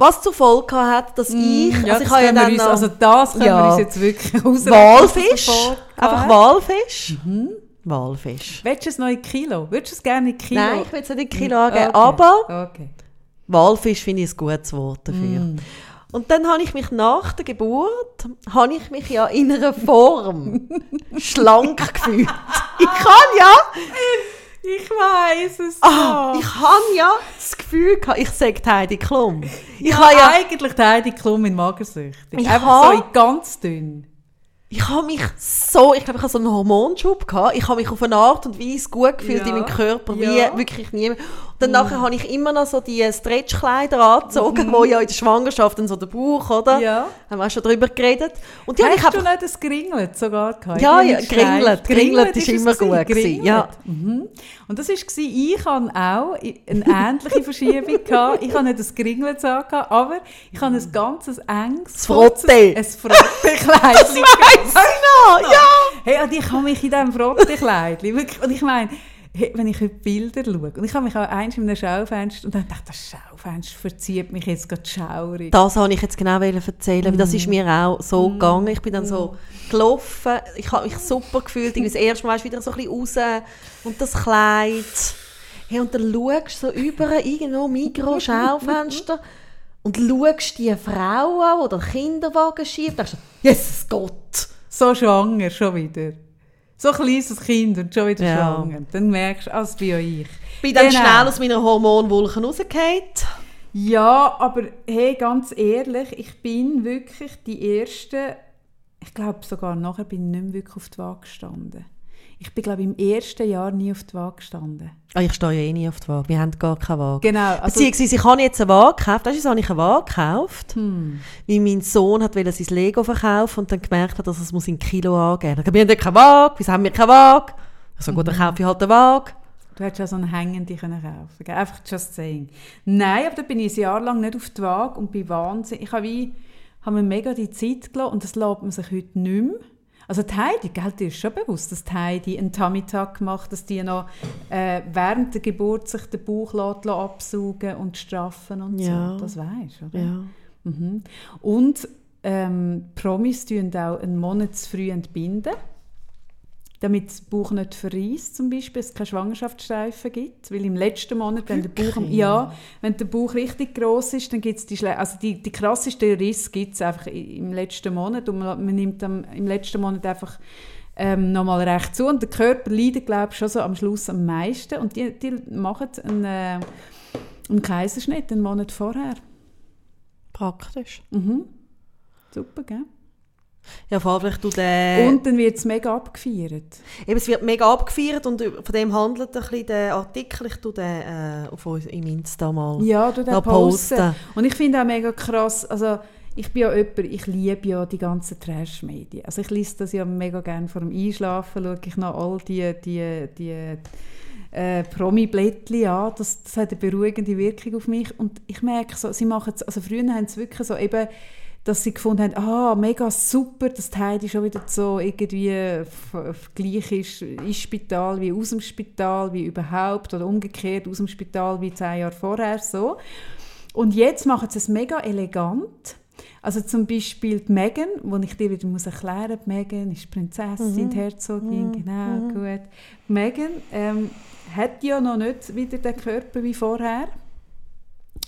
Was zur Folge hat, dass ich, Mhm. Ja, also ich das habe ja können wir dann uns, noch also das können Ja. wir uns jetzt wirklich aus Walfisch, einfach Walfisch, Walfisch. Willst du ein neues Kilo? Würdest du es gerne in Kilo? Nein, ich will es nicht in Kilo angeben, Okay. aber Okay. Walfisch finde ich ein gutes Wort dafür. Mm. Und dann habe ich mich nach der Geburt, habe ich mich ja in einer Form schlank gefühlt. Ich kann ja, Ich weiß es ah, ich habe ja das Gefühl gehabt, ich sage Heidi Klum. Ich habe ja, eigentlich Heidi Klum in Magersüchtig. Ich Einfach so in ganz dünn. ich habe mich so, ich glaube, ich habe so einen Hormonschub gehabt. Ich habe mich auf eine Art und Weise gut gefühlt Ja, in meinem Körper, wie ja. wirklich nie. Dann nachher habe ich immer noch so die Stretchkleider angezogen, wo ja in der Schwangerschaft dann so der Bauch, oder? Mhm. Ja. Haben wir auch schon drüber geredet. Und die habe ich Hast du einfach nicht das Gringlet sogar gehabt? Ja, ja, Gringlet. Gringlet ist es immer gut gewesen, ja. Mhm. Und das war, ich hatte auch eine ähnliche Verschiebung. gehabt. Ich habe nicht das Gringlet angehabt, aber ich habe ein ganzes enges... Das Frotte. Ein Frotte-Kleid. Das weiss ich noch, ja! Hey, und ich habe mich in diesem Frotte-Kleid, und ich meine, wenn ich heute Bilder schaue, und ich habe mich auch eins in einem Schaufenster, und dann dachte das Schaufenster verzieht mich jetzt gerade schaurig. Das wollte ich jetzt genau erzählen, weil das ist Mhm. mir auch so gegangen. Ich bin dann so gelaufen, ich habe mich super gefühlt, das erste Mal wieder so ein bisschen raus und das Kleid. Hey, und dann schaust du so über irgendwo Mikro, Schaufenster und schaust die Frau an, die den Kinderwagen schiebt, denkst du, Jesus Gott! So schwanger schon wieder. So ein kleines Kind und schon wieder Ja. schwanger. Dann merkst du, das bin ja ich. bin dann Genau. schnell aus meiner Hormonwolke rausgefallen. Ja, aber hey, ganz ehrlich, ich bin wirklich die Erste, ich glaube sogar nachher bin ich nicht mehr wirklich auf die Waage gestanden. Ich bin, glaube im ersten Jahr nie auf die Waage gestanden. Ah, ich stehe ja eh nie auf die Waage. Wir haben gar keine Waage. Genau. Also, Beziehungsweise, ich habe jetzt eine Waage gekauft. Weißt du, habe ich eine Waage gekauft? hm. Weil mein Sohn hat sein Lego verkaufen und dann gemerkt hat, dass er es muss in Kilo angeben muss. Wir haben keine Waage. Wieso haben wir keine Waage? Also gut, dann kaufe ich halt eine Waage. Du hättest ja so eine hängende können kaufen können. Einfach just saying. Nein, aber da bin ich ein Jahr lang nicht auf die Waage und bin wahnsinnig. Ich habe, wie, habe mir mega die Zeit gelassen und das lässt man sich heute nicht mehr. Also die Heidi, gell, dir ist schon bewusst, dass die Heidi einen Tummy-Tuck macht, dass die noch äh, während der Geburt sich den Bauch lässt, absaugen und straffen und Ja. so. Das weisst du, oder? Ja. Mhm. Und ähm, Promis tun auch einen Monat zu früh entbinden, damit der Bauch nicht verreist, zum Beispiel, es keine Schwangerschaftsstreifen gibt, weil im letzten Monat, wenn der Bauch, ja, wenn der Bauch richtig groß ist, dann gibt es die, Schle- also die, die krassesten Risse gibt es einfach im letzten Monat und man, man nimmt am, im letzten Monat einfach ähm, nochmal recht zu und der Körper leidet, glaube ich, schon so am Schluss am meisten und die, die machen einen, äh, einen Kaiserschnitt einen Monat vorher. Praktisch. Mhm. Super, gell? Ja, vor allem vielleicht du den... Und dann wird es mega abgefeiert. Eben, es wird mega abgefeiert und von dem handelt ein bisschen der Artikel. Ich tue den äh, auf uns im Insta mal Ja, du den posten. posten. Und ich finde auch mega krass, also ich bin ja jemand, ich liebe ja die ganzen Trash-Medien. Also ich lese das ja mega gerne vor dem Einschlafen, schaue ich noch all die, die, die äh, Promi-Blättchen an. Das, das hat eine beruhigende Wirkung auf mich. Und ich merke so, sie machen es, also früher haben sie wirklich so eben, dass sie gefunden haben, ah, mega super, dass die Heidi schon wieder so irgendwie gleich ist ins Spital wie aus dem Spital, wie überhaupt, oder umgekehrt aus dem Spital wie zehn Jahre vorher, so. Und jetzt machen sie es mega elegant. Also zum Beispiel die Megan, wo ich dir wieder muss erklären muss, Megan ist Prinzessin, die Herzogin, genau, gut. Die Megan ähm, hat ja noch nicht wieder den Körper wie vorher.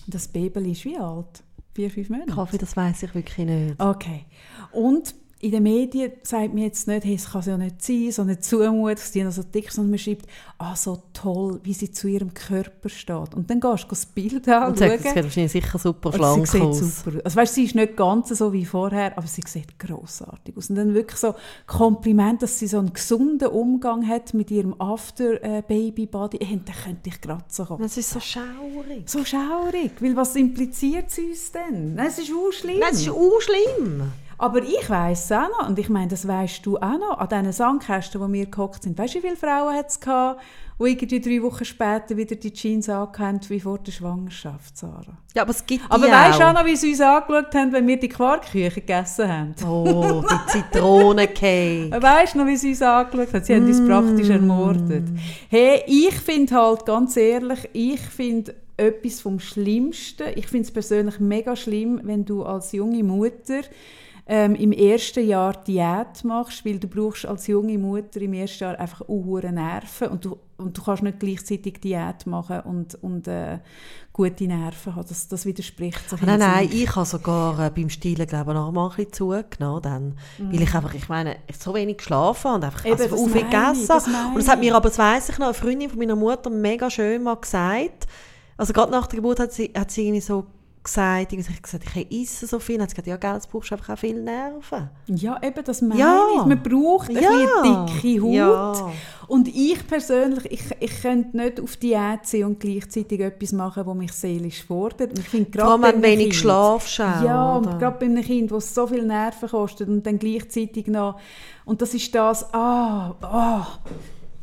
Das Baby ist wie alt? Vier, fünf Monate? Kaffee, das weiß ich wirklich nicht. Okay. Und in den Medien sagt man jetzt nicht, hey, es kann ja nicht sein, so eine Zumutung, so dick sondern man schreibt, ah, so toll, wie sie zu ihrem Körper steht. Und dann gehst du das Bild Und sagt, es sieht wahrscheinlich sicher super schlank sie aus. super. Also weißt, sie ist nicht ganz so wie vorher, aber sie sieht grossartig aus. Und dann wirklich so Kompliment, dass sie so einen gesunden Umgang hat mit ihrem After-Baby-Body. Hey, dann könnte ich so kommen. Das ist so schaurig. So schaurig, weil was impliziert sie uns denn? Nein, es ist auch schlimm. Nein, es ist auch schlimm. Aber ich weiss es auch noch, und ich meine, das weißt du auch noch, an diesen Sandkästen, wo wir gehockt sind, weißt du, wie viele Frauen hat es gehabt, die irgendwie drei Wochen später wieder die Jeans angehauen wie vor der Schwangerschaft, Sarah? Ja, aber es gibt Aber die weißt du auch noch, wie sie uns angeschaut haben, wenn wir die Quarkküche gegessen haben? Oh, die Zitronencake. Weißt du noch, wie sie uns angeschaut haben? Sie haben uns Mm. praktisch ermordet. Hey, ich finde halt, ganz ehrlich, ich finde etwas vom Schlimmsten, ich finde es persönlich mega schlimm, wenn du als junge Mutter ähm, im ersten Jahr Diät machst, weil du brauchst als junge Mutter im ersten Jahr einfach hohe Nerven und du, und du kannst nicht gleichzeitig Diät machen und, und äh, gute Nerven haben. Das, das widerspricht sich. Nein, in nein, sich. ich habe sogar äh, beim Stillen glaube ich, noch mal ein bisschen zugenommen, dann, weil ich einfach, ich meine, so wenig geschlafen habe und einfach Eben, also viel gegessen. das Und das hat mir aber, das weiss ich noch, eine Freundin von meiner Mutter mega schön mal gesagt, also gerade nach der Geburt hat sie, hat sie irgendwie so gesagt, ich habe gesagt, ich esse so viel, und hat sie gesagt, ja, gell, brauchst du einfach auch viel Nerven. Ja, eben, das meine Ja. ich. Man braucht ein Ja. bisschen dicke Haut. Ja. Und ich persönlich, ich, ich könnte nicht auf Diät sein und gleichzeitig etwas machen, das mich seelisch fordert. Ich finde, Vor allem, wenn wenig schlafst Ja, oder? und gerade bei einem Kind, das so viel Nerven kostet und dann gleichzeitig noch... Und das ist das, ah, ah,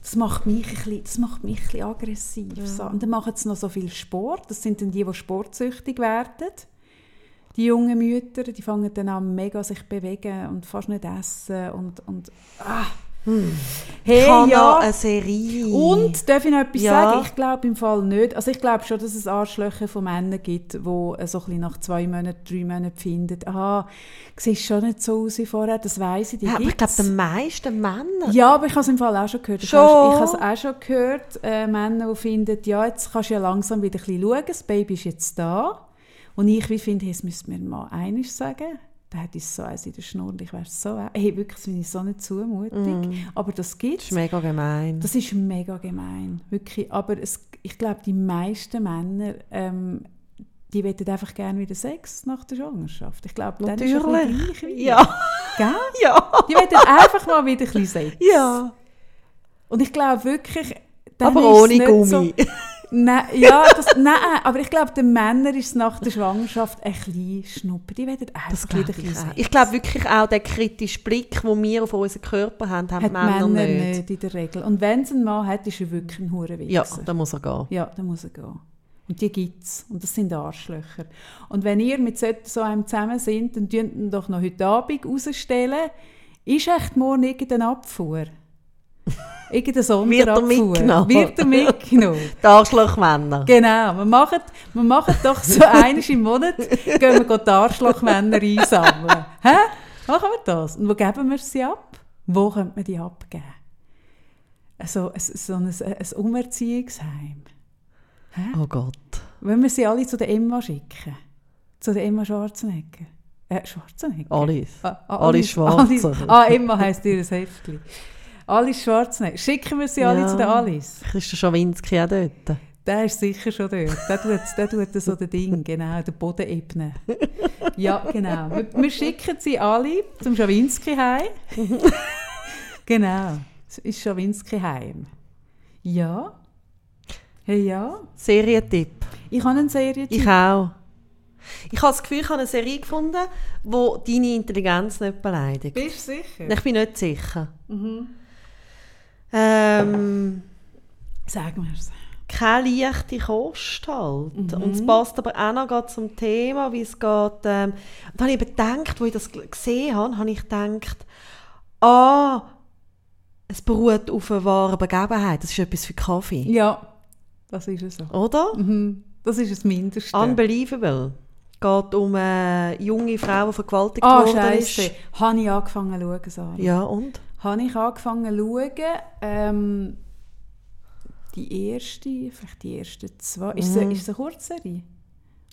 das macht mich ein bisschen, das macht mich ein bisschen aggressiv. So. Und dann machen sie noch so viel Sport. Das sind dann die, die sportsüchtig werden. Die jungen Mütter, die fangen dann an, mega sich bewegen und fast nicht essen und, und ah. Hey, ich habe ja. eine Serie. Und, darf ich noch etwas Ja. sagen? Ich glaube im Fall nicht. Also ich glaube schon, dass es Arschlöcher von Männern gibt, die so ein bisschen nach zwei Monaten, drei Monaten finden, ah, siehst schon nicht so aus wie vorher, das weiss ich, die ja, aber ich glaube, die meisten Männer. Ja, aber ich habe es im Fall auch schon gehört. Ich Schon? habe ich habe es auch schon gehört, äh, Männer, die finden, ja, jetzt kannst du ja langsam wieder ein bisschen schauen, das Baby ist jetzt da. Und ich wie finde, hey, das müsste mir mal eines sagen. Da hätte ich so eins in der Schnur und ich wäre so, hey, wirklich, das finde ich so nicht zumutig. Aber das gibt Das ist mega gemein. das ist mega gemein, wirklich. Aber es, ich glaube, die meisten Männer, ähm, die wollen einfach gerne wieder Sex nach der Schwangerschaft. Ich glaube, dann ist es gleich wie- Ja. Gell? Ja. Die wollen einfach mal wieder ein bisschen Sex. Ja. Und ich glaube wirklich, dann Aber es ohne Gummi. So, nein, ja, das, nein, aber ich glaube, den Männern ist es nach der Schwangerschaft ein bisschen schnuppen. Die einfach Das bisschen ich auch. Ich glaube wirklich auch, den kritischen Blick, den wir auf unseren Körper haben, haben hat Männer, Männer nicht. nicht. in der Regel. Und wenn es einen Mann hat, ist er wirklich ein Hurenwichser. Ja, da muss er gehen. Ja, dann muss er gehen. Und die gibt es. Und das sind Arschlöcher. Und wenn ihr mit so einem zusammen sind, dann tun ihn doch noch heute Abend rausstellen. Ist echt morgen irgendeine Abfuhr? Irgendeine Sonderabfuhr? mitgenommen? Wird er mitgenommen? Die Arschlochmänner. Genau. Wir machen, wir machen doch so eines im Monat, gehen wir die Arschlochmänner einsammeln. Hä? Machen wir das? Und wo geben wir sie ab? Wo könnte man die abgeben? Also, ein- so ein, ein Umerziehungsheim. Hä? Oh Gott. Wenn wir sie alle zu der Emma schicken? Zu der Emma Schwarzenegger? Äh, Schwarzenegger? Alles. Ah, ah, Alice. Alice- Ah, Emma heisst ihr Heftli. Alice Schwarzenegger. Schicken wir sie alle Ja. zu der Alice? Christa Schawinski auch dort. Der ist sicher schon dort. Der tut, der tut so das Ding, genau, den Boden ebnen. Ja, genau. Wir, wir schicken sie alle zum Schawinski heim. genau, es ist Schawinski heim. Ja. Hey, ja. Serientipp. Ich habe eine Serie. Ich auch. Ich habe das Gefühl, ich habe eine Serie gefunden, die deine Intelligenz nicht beleidigt. Bist du sicher? Ich bin nicht sicher. Mhm. Ähm, Sag mir es. keine leichte Kost halt. Mhm. Und es passt aber auch noch zum Thema, wie es geht. Ähm, und da habe ich gedacht, als ich das gesehen habe, habe ich gedacht, ah, es beruht auf einer wahren Begebenheit. Das ist etwas für Kaffee. Ja, das ist es so. Oder? Mhm. Das ist das Mindeste. Unbelievable. Es geht um eine junge Frau, die vergewaltigt Ah, worden ist. Habe ich angefangen zu schauen, Sarah. Ja, und? Habe ich angefangen zu schauen. Ähm, die erste, vielleicht die ersten zwei. Ist, es, Mhm. ist es eine Kurzserie?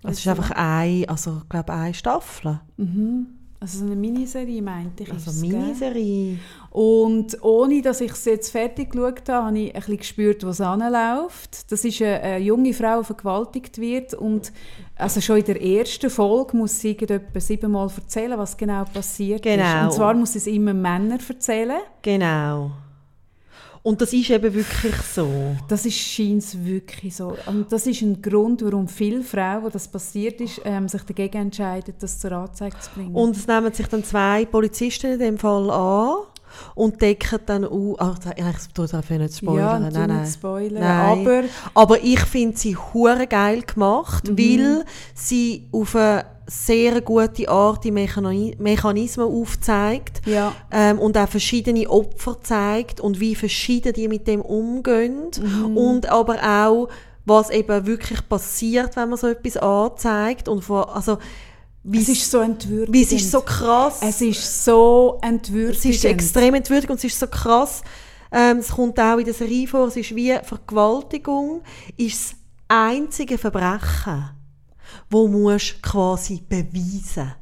Es ist einfach eine, also ich glaube eine Staffel. Mhm. Also so eine Miniserie, meinte ich. Also ist gell? Miniserie. Und ohne, dass ich es jetzt fertig geschaut habe, habe ich ein bisschen gespürt, wo es anläuft. Das ist eine, eine junge Frau, die vergewaltigt wird und also schon in der ersten Folge muss sie etwa siebenmal erzählen, was genau passiert ist. Genau. Und zwar muss sie es immer Männern erzählen. Genau. Und das ist eben wirklich so. Das ist scheint wirklich so. Und das ist ein Grund, warum viele Frauen, wo das passiert ist, ähm, sich dagegen entscheiden, das zur Anzeige zu bringen. Und es nehmen sich dann zwei Polizisten in dem Fall an und decken dann auf. Ach, ich tue das nicht spoilern. ja, nein, nein. spoilern. Nein. Aber Aber ich finde sie hure geil gemacht, Mhm. weil sie auf eine sehr gute Art die Mechani Mechanismen aufzeigt ja, ähm, und auch verschiedene Opfer zeigt und wie verschieden die mit dem umgehen Mhm. und aber auch was eben wirklich passiert, wenn man so etwas anzeigt und von, also wie es ist so entwürdigend. wie es ist so krass. Es ist so entwürdigend. Es ist extrem entwürdigend und es ist so krass. Ähm, es kommt auch in der Serie vor, es ist wie Vergewaltigung, ist das einzige Verbrechen, wo musst quasi beweisen.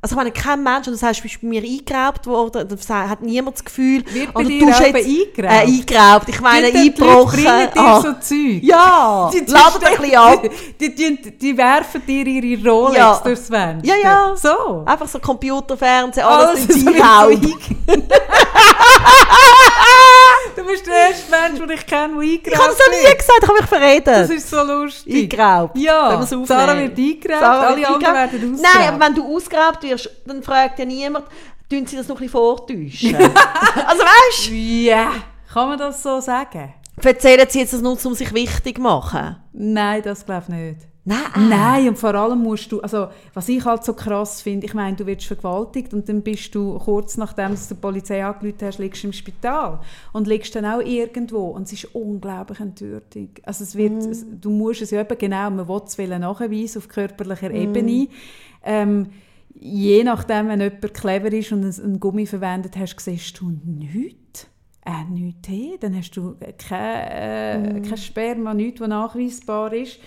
Also ich meine, kein Mensch, und das heißt, du bist bei mir eingeraubt worden, das hat niemand das Gefühl, Wird oder du hast eingeraubt? Äh, eingeraubt, ich meine, Die- die eingebrochen. dir Ah. so Zeug. Ja, Die- die ladet ein bisschen ab. Die, die, die, die werfen dir ihre Rolex Ja. durchs Fenster. Ja, ja. So. Einfach so Computer, Fernsehen, alles, Alles in so Einraub. Du bist der erste Mensch, den ich kenne, der eingeraubt Ich habe es noch nie gesagt, ich habe mich verredet. Das ist so lustig. eingeraubt. Wenn Ja. Sarah wird eingeraubt, Sarah alle anderen werden ausgeraubt. Nein, aber wenn du ausgeraubt wirst, dann fragt ja niemand, tun sie das noch ein bisschen vortäuschen? also weißt Ja, kann man das so sagen? du, erzählen sie jetzt das nur, um sich wichtig zu machen? Nein, das glaube ich nicht. Nein. Nein, und vor allem musst du, also was ich halt so krass finde, ich meine, du wirst vergewaltigt und dann bist du kurz nachdem du die Polizei angerufen hast, liegst du im Spital und liegst dann auch irgendwo und es ist unglaublich entwürdig. Also es wird, es, du musst es ja eben genau, man will es wollen nachweisen auf körperlicher Ebene. Ähm, je nachdem, wenn jemand clever ist und einen, Gummi verwendet hast, siehst du nichts. Äh, nichts hey. Dann hast du kein, äh, kein Sperma, nichts, was nachweisbar ist.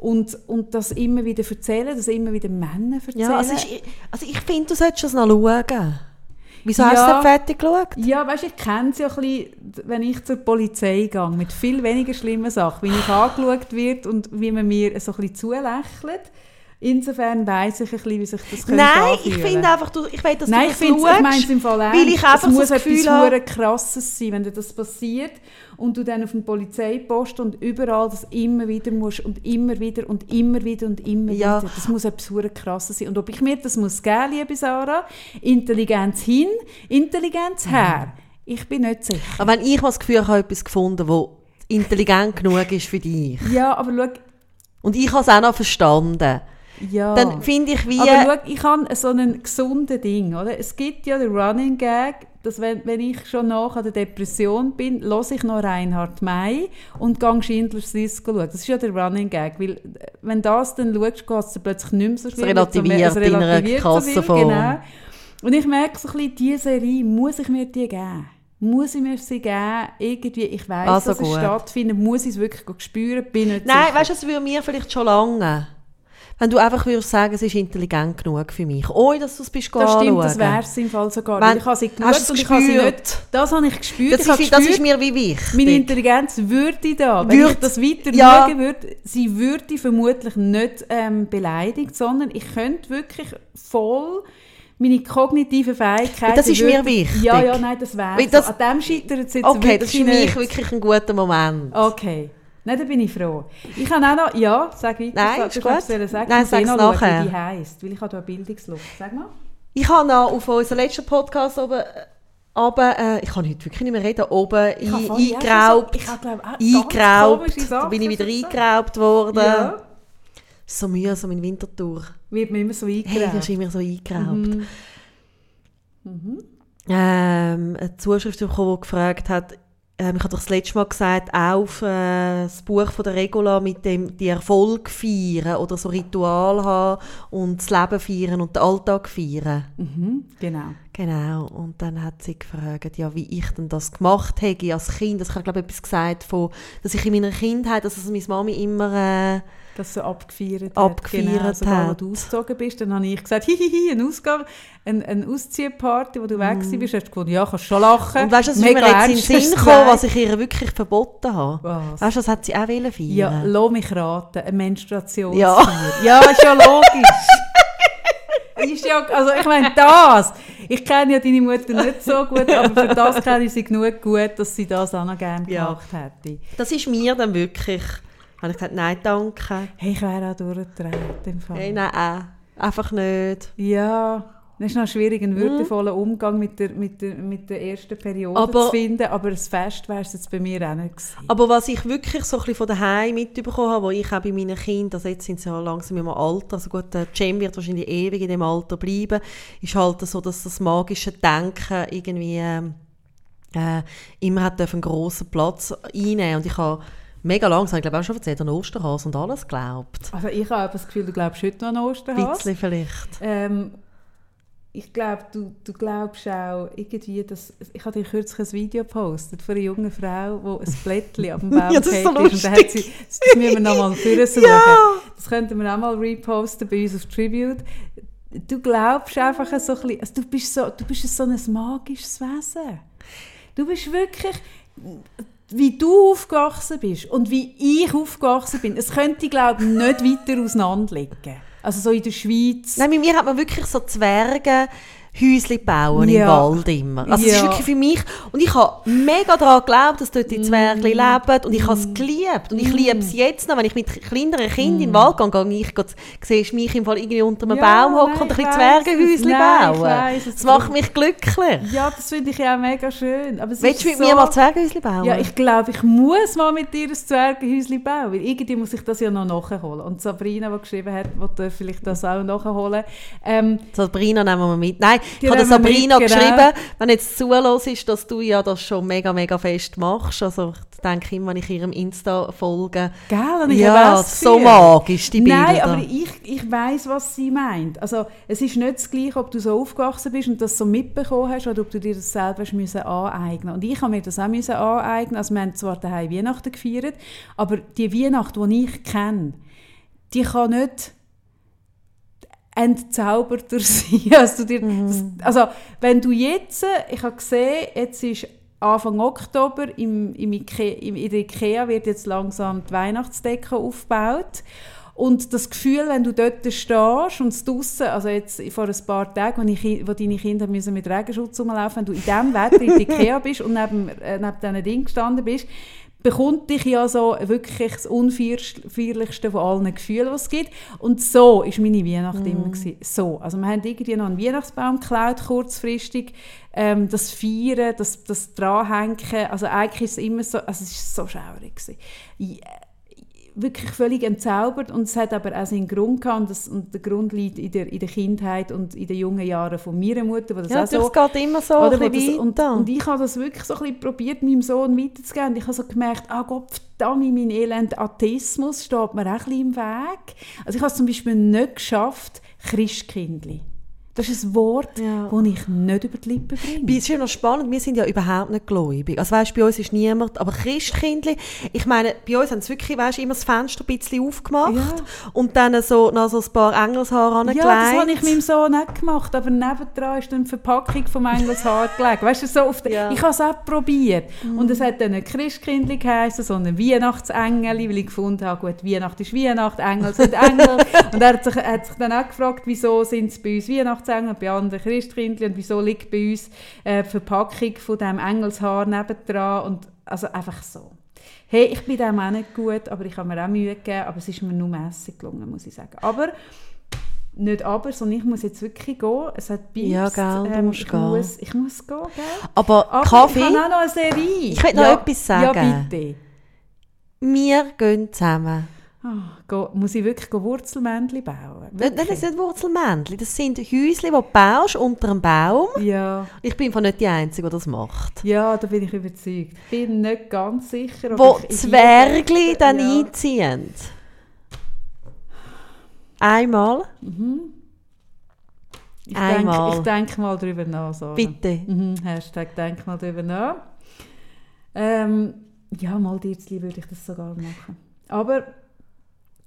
Und, und das immer wieder erzählen, das immer wieder Männer erzählen. Ja, also, ich, also ich finde, du solltest das noch schauen. Wieso Ja. hast du nicht fertig geschaut? Ja, weißt, ich kenne es ja ein bisschen, wenn ich zur Polizei gehe, mit viel weniger schlimmen Sachen, wie ich angeschaut wird und wie man mir so ein bisschen zulächelt. Insofern weiss ich ein bisschen, wie sich das könnte Nein, ich finde einfach, du, ich will, dass Nein, du ich das ich schaust, meine es im Fall weil ernst. ich einfach es so muss Gefühl etwas habe- krasses sein, wenn dir das passiert und du dann auf den Polizeipost und überall das immer wieder musst und immer wieder und immer wieder und immer Ja. wieder. Das muss etwas krasses sein. Und ob ich mir das muss geben, liebe Sarah, Intelligenz hin, Intelligenz her, ich bin nicht sicher. Aber wenn ich mal das Gefühl habe, ich habe etwas gefunden, das intelligent genug ist für dich, Ja, aber schau, und ich habe es auch noch verstanden, ja. dann finde ich wie... Aber schau, ich habe so ein gesundes Ding, oder? Es gibt ja den Running Gag, dass wenn, wenn ich schon nach an der Depression bin, höre ich noch Reinhard May und gehe Schindlers Liste schauen. Das ist ja der Running Gag, weil äh, wenn das dann schaust, geht es plötzlich nicht mehr so schlimm. relativiert Es in einer relativiert so viel. Genau. Und ich merke so ein bisschen, diese Serie, muss ich mir die geben? Muss ich mir sie geben? Irgendwie, ich weiss, Also dass es gut. stattfindet, muss ich es wirklich spüren? Bin nicht Nein, sicher. weißt du, es würde mir vielleicht schon lange. Wenn du einfach würdest sagen, es ist intelligent genug für mich. Ohne, dass du es bist Das stimmt, das anschauen. wäre es im Fall sogar. Wenn- ich habe sie hast du es und ich habe sie nicht... Das habe ich gespürt. Das ich ist, das gespürt, ist mir wie wichtig. meine Intelligenz würde da, wenn Würd- ich das weiter Ja. schauen würde, sie würde vermutlich nicht ähm, beleidigt, sondern ich könnte wirklich voll meine kognitiven Fähigkeiten... Das ist mir wichtig. Ja, ja, nein, das wäre so. das- An dem scheitert es jetzt Okay, das ist für mich wirklich ein guter Moment. Okay. Nein, da bin ich froh. Ich habe auch noch... Ja, sag weiter. Nein, du ist gut. es sagen. Nein, Ich muss eh schauen, nachher. Wie die heisst, weil ich habe da eine Bildungsluft. Sag mal. Ich habe noch auf unserem letzten Podcast oben, oben äh, ich kann heute wirklich nicht mehr reden, oben Ich habe ein, vorhin auch schon eingeraubt. Ich habe, glaube ganz eingeraubt. Da bin ich wieder eingeraubt worden. Ja, So mühsam in Winterthur. wird mir immer so Hey, eingeraubt. du hast immer so eingeraubt. Mhm. ähm, eine Zuschrift bekommen, die gefragt hat, ähm, ich habe doch das letzte Mal gesagt, auf äh, das Buch von der Regula mit dem die Erfolg feiern oder so Ritual haben und das Leben feiern und den Alltag feiern. Mhm, genau. Genau, und dann hat sie gefragt, ja, wie ich denn das gemacht hätte als Kind. Also ich habe, glaube ich, etwas gesagt von, dass ich in meiner Kindheit, dass also meine Mami immer... Äh, Dass du abgefeiert, Abgefeiert hat. Genau, sobald hat. du ausgezogen bist, dann habe ich gesagt, hihihi, ein Ausgang, ein, eine Ausziehparty, wo du weg warst, hast du gefunden, ja, kannst schon lachen. Und weißt du, was mir jetzt in den Sinn gekommen, was ich ihr wirklich verboten habe? Was? Weißt du, das hat sie auch wollen feiern. Ja, lass mich raten, eine Menstruation. Ja. ja, ist ja logisch. ist ja, also ich meine, das. Ich kenne ja deine Mutter nicht so gut, aber für das kenne ich sie genug gut, dass sie das auch noch gerne Ja. gemacht hätte. Das ist mir dann wirklich, habe ich gesagt, nein, danke. Hey, ich wäre auch durchgedreht im Fall. Hey, nein, äh, einfach nicht. Ja, es ist noch schwierig, einen würdevollen Umgang mit der, mit der, mit der ersten Periode Aber- zu finden, aber das Fest wäre es jetzt bei mir auch nicht gewesen. Aber was ich wirklich so ein bisschen von daheim mitbekommen habe, wo ich auch bei meinen Kindern, also jetzt sind sie ja langsam im Alter, also gut, der Cem wird wahrscheinlich ewig in dem Alter bleiben, ist halt so, dass das magische Denken irgendwie ähm, äh, immer hat einen grossen Platz einnehmen und ich habe mega langsam, ich glaube auch schon erzählt, an Osterhase und alles geglaubt. Also ich habe das Gefühl, du glaubst heute noch an Ein Osterhase. bisschen vielleicht. Ähm, ich glaube, du, du glaubst auch irgendwie, dass... Ich habe dir kürzlich ein Video gepostet von einer jungen Frau, die ein Blättchen ab dem Baum Ja, das ist so gefällt ist. Und dann hat sie, das müssen wir nochmal vorsuchen. Ja. Das könnten wir auch mal reposten bei uns auf Tribute. Du glaubst einfach so ein bisschen... Also du, bist so, du bist so ein magisches Wesen. Du bist wirklich... Wie du aufgewachsen bist und wie ich aufgewachsen bin, es könnte, glaube ich, nicht weiter auseinander liegen. Also so in der Schweiz... Nein, mit mir hat man wirklich so Zwerge Häusli bauen Ja. im Wald immer. Also es ist Ja. wirklich für mich, und ich habe mega daran geglaubt, dass dort die Zwerge leben und ich habe es geliebt und ich liebe es jetzt noch, wenn ich mit kleineren Kindern in den Wald gehe, gehe ich, siehst mich im Fall irgendwie unter einem Ja, Baum hocken und ein bisschen ich bauen. weiss das macht mich glücklich. Ja, das finde ich ja auch mega schön. Aber Willst ist du mit so, mir mal Zwergenhäusli bauen? Ja, ich glaube, ich muss mal mit dir ein Zwergenhäuschen bauen, weil irgendwie muss ich das ja noch nachholen. Und Sabrina, die geschrieben hat, will vielleicht das auch nachholen. Ähm, Sabrina nehmen wir mit. Nein, Die ich habe Sabrina genau. geschrieben, wenn jetzt zulässt, ist, dass du ja das schon mega, mega fest machst. Also ich denke immer, wenn ich ihrem Insta folge, gell, ja, so magisch, die Bilder. Nein, aber ich, ich weiß, was sie meint. Also, es ist nicht das Gleiche, ob du so aufgewachsen bist und das so mitbekommen hast oder ob du dir das selber müssen aneignen Und ich habe mir das auch müssen aneignen. Also, wir haben zwar daheim Weihnachten gefeiert, aber die Weihnacht, die ich kenne, die kann nicht entzauberter sein. Also, dir, das, also wenn du jetzt, ich habe gesehen, jetzt ist Anfang Oktober im, im Ikea, im, in der Ikea wird jetzt langsam die Weihnachtsdecke aufgebaut. Und das Gefühl, wenn du dort stehst und draussen, also jetzt vor ein paar Tagen, wo, ich, wo deine Kinder müssen mit Regenschutz rumlaufen wenn du in diesem Wetter in der Ikea bist und neben, äh, neben diesen Dingen gestanden bist, bekommt dich ja so wirklich das unfeierlichste von allen Gefühlen, die es gibt. Und so war meine Weihnacht immer. Gewesen. So. Also wir haben irgendwie noch einen Weihnachtsbaum geklaut, kurzfristig. Ähm, das Feiern, das, das Dranhängen, also eigentlich ist es immer so, also es war so schaurig. Gewesen. Ich, wirklich völlig entzaubert und es hat aber auch seinen Grund gehabt und, das, und der Grund liegt in der, in der Kindheit und in den jungen Jahren von meiner Mutter, wo das ja, auch so das geht immer so oder das, und, und ich habe das wirklich so ein bisschen probiert, meinem Sohn weiterzugeben. Und ich habe so gemerkt, ah Gott, verdammt, mein elend Atheismus steht mir auch ein bisschen im Weg. Also ich habe es zum Beispiel nicht geschafft, Christkindli. Das ist ein Wort, Ja. das ich nicht über die Lippen bringe. Es ist ja noch spannend, wir sind ja überhaupt nicht gläubig. Also weißt, bei uns ist niemand, aber Christkindli, ich meine, bei uns haben sie wirklich, weißt, immer das Fenster ein bisschen aufgemacht Ja. und dann so, noch so ein paar Engelshaare angelegt. Ja, das habe ich meinem Sohn nicht gemacht, aber nebendran ist dann die Verpackung vom Engelshaar gelegt. Weißt du, so oft, Ja. Mhm. ich habe es auch probiert. Und es hat dann nicht Christkindli geheißen, sondern Weihnachtsengel, weil ich gefunden habe, gut, Weihnacht ist Weihnacht, Engel sind Engel. und er hat sich, hat sich dann auch gefragt, wieso sind es bei uns Weihnachtsengel bei anderen Christkindli und wieso liegt bei uns äh, die Verpackung von diesem Engelshaar nebendran und also einfach so. Hey, ich bin dem auch nicht gut, aber ich habe mir auch Mühe gegeben, aber es ist mir nur mässig gelungen, muss ich sagen. Aber nicht aber, sondern ich muss jetzt wirklich gehen. Es hat Pieps. Ja, gell, du musst ich gehen. Muss, ich muss gehen, gell? Aber, Aber Kaffee, ich habe auch noch eine Serie. Ich will noch ja, etwas sagen. Ja, bitte. wir gehen zusammen. Go, muss ich wirklich Wurzelmännchen bauen? Nein, das sind nicht Wurzelmännchen, das sind Häusli, die du baust unter einem Baum. Ja, Ich bin einfach nicht die Einzige, die das macht. ja, da bin ich überzeugt. Ich bin nicht ganz sicher, ob Wo Zwergli dann ja. einziehen. Einmal, Ich Einmal. denke, ich denke mal drüber nach. Sarah. bitte. Mhm, Hashtag denk mal drüber nach. Ähm, ja, mal dir würde ich das sogar machen. Aber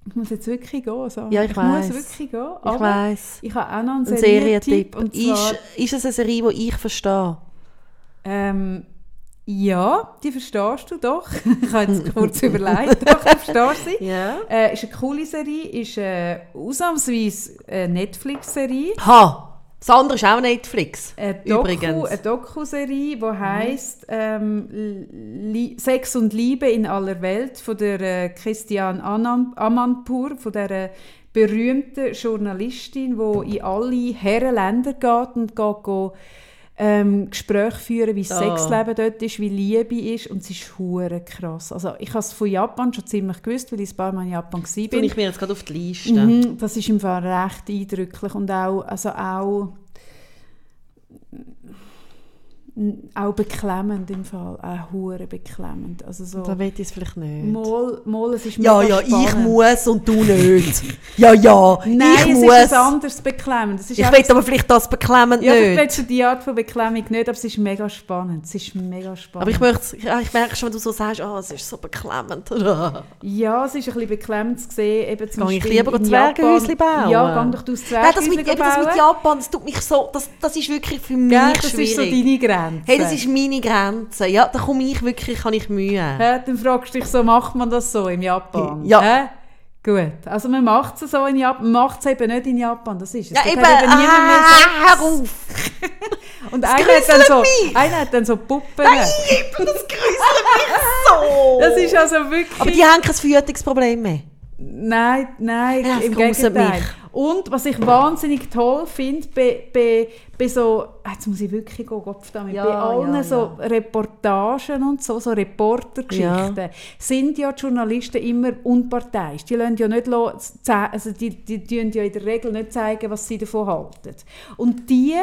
ich muss jetzt wirklich gehen. Sarah. Ja, ich ich weiss. muss wirklich gehen. Ich aber weiss. ich habe auch noch einen Ein Serientipp. Serientipp. Und zwar, Ist, ist es eine Serie, die ich verstehe? ähm, ja, die verstehst du doch. ich habe jetzt kurz überlegt, doch, du verstehst sie. Ja. Äh, ist eine coole Serie, ist äh, ausnahmsweise eine Netflix-Serie. Ha! Das andere ist auch Netflix. Eine, Doku, eine Dokuserie, die heisst ähm, Sex und Liebe in aller Welt von der äh, Christian Amanpour, von der äh, berühmten Journalistin, die in alle Herrenländer geht und geht, go, ähm, Gespräche führen, wie das Ah. Sexleben dort ist, wie Liebe ist und es ist hure krass. Also ich habe es von Japan schon ziemlich gewusst, weil ich ein paar Mal in Japan war. Tue ich mir jetzt gerade auf die Liste. Mhm, das ist im Fall recht eindrücklich und auch, also auch, auch beklemmend im Fall, auch hure beklemmend. Also so, Da will ich es vielleicht nicht. mal, mal, es ist ja, ja, ich spannend. muss und du nicht. ja, ja, Nein, ich es muss. ist ein anderes beklemmend. Es ist ich einfach will aber vielleicht das beklemmend ja, nicht. vielleicht willst du die Art von Beklemmung nicht, aber es ist mega spannend. Es ist mega spannend. Aber ich, möchte, ja, ich merke schon, wenn du so sagst, oh, es ist so beklemmend. Ja, es ist ein bisschen beklemmend zu sehen. Eben zum Gehe ich lieber in Zwergenhäuschen bauen? Ja, geh doch du Nein, das Zwergenhäuschen mit, eben das mit bauen. Japan, das tut mich so, das, das ist wirklich für mich Gell, das schwierig. ist so deine Grenze. Hey, das ist meine Grenze. Ja, da komme ich wirklich, habe ich Mühe. Hä, dann fragst du dich so, macht man das so in Japan? Ja. Hä? Gut, also man macht es so in Japan, man macht es eben nicht in Japan, das ist es. Ja, Dort eben, hat niemand mehr ah, hör auf. Und einer hat, dann so, mich. einer hat dann so Puppen. Das grüßelt mich so. Das ist also wirklich... aber die haben kein Verhütungsproblem mehr. Nein, nein, Ja, im Gegenteil. mich. Und was ich wahnsinnig toll finde, bei, bei, bei so, ah, jetzt muss ich wirklich gehen, Kopf damit, Ja, bei allen ja, so Reportagen und so, so Reportergeschichten, sind ja die Journalisten immer unparteiisch. Die lassen ja nicht also die, die tun ja in der Regel nicht zeigen, was sie davon halten. Und die,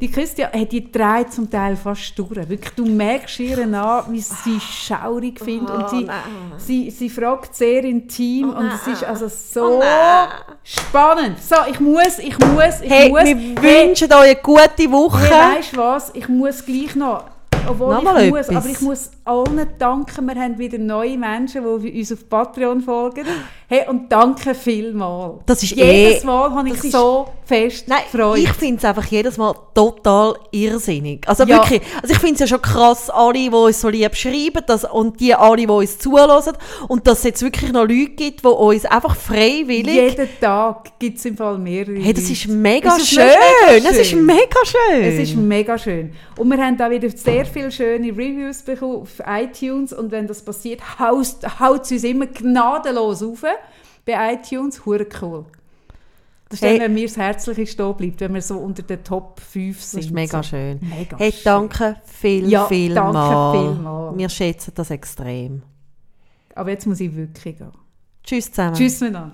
die Christian, hey, die trägt zum Teil fast durch. Wirklich, du merkst ihr an, wie sie schaurig findet und sie, nein. sie, sie fragt sehr intim und es ist also so Oh spannend. So, ich muss, ich muss, ich Hey, muss. wir hey, wünschen euch eine gute Woche. hey, weißt du was? Ich muss gleich noch. Obwohl Nochmal ich muss, etwas. aber ich muss allen danken. Wir haben wieder neue Menschen, die uns auf Patreon folgen. Hey, und danke vielmals. Das ist Jedes eh- Mal habe ich ist- so fest Nein, gefreut. ich finde es einfach jedes Mal total irrsinnig. Also Ja. wirklich, also ich finde es ja schon krass, alle, die uns so lieb schreiben dass, und die alle, die uns zuhören und dass es jetzt wirklich noch Leute gibt, die uns einfach freiwillig... Jeden Tag gibt es im Fall mehrere. hey, das ist mega Ist es schön. nicht mega Es ist schön? mega schön. Es ist mega schön. Und wir haben da wieder sehr viele schöne Reviews bekommen auf iTunes. Und wenn das passiert, haut es uns immer gnadenlos auf bei iTunes. Hure cool. Das ist Hey. wenn mir das Herzliche stehen bleibt, wenn wir so unter den Top 5 sind. das ist mega schön. Mega Hey, danke viel, Ja, viel danke mal. vielmal. Wir schätzen das extrem. Aber jetzt muss ich wirklich gehen. Tschüss zusammen. Tschüss miteinander.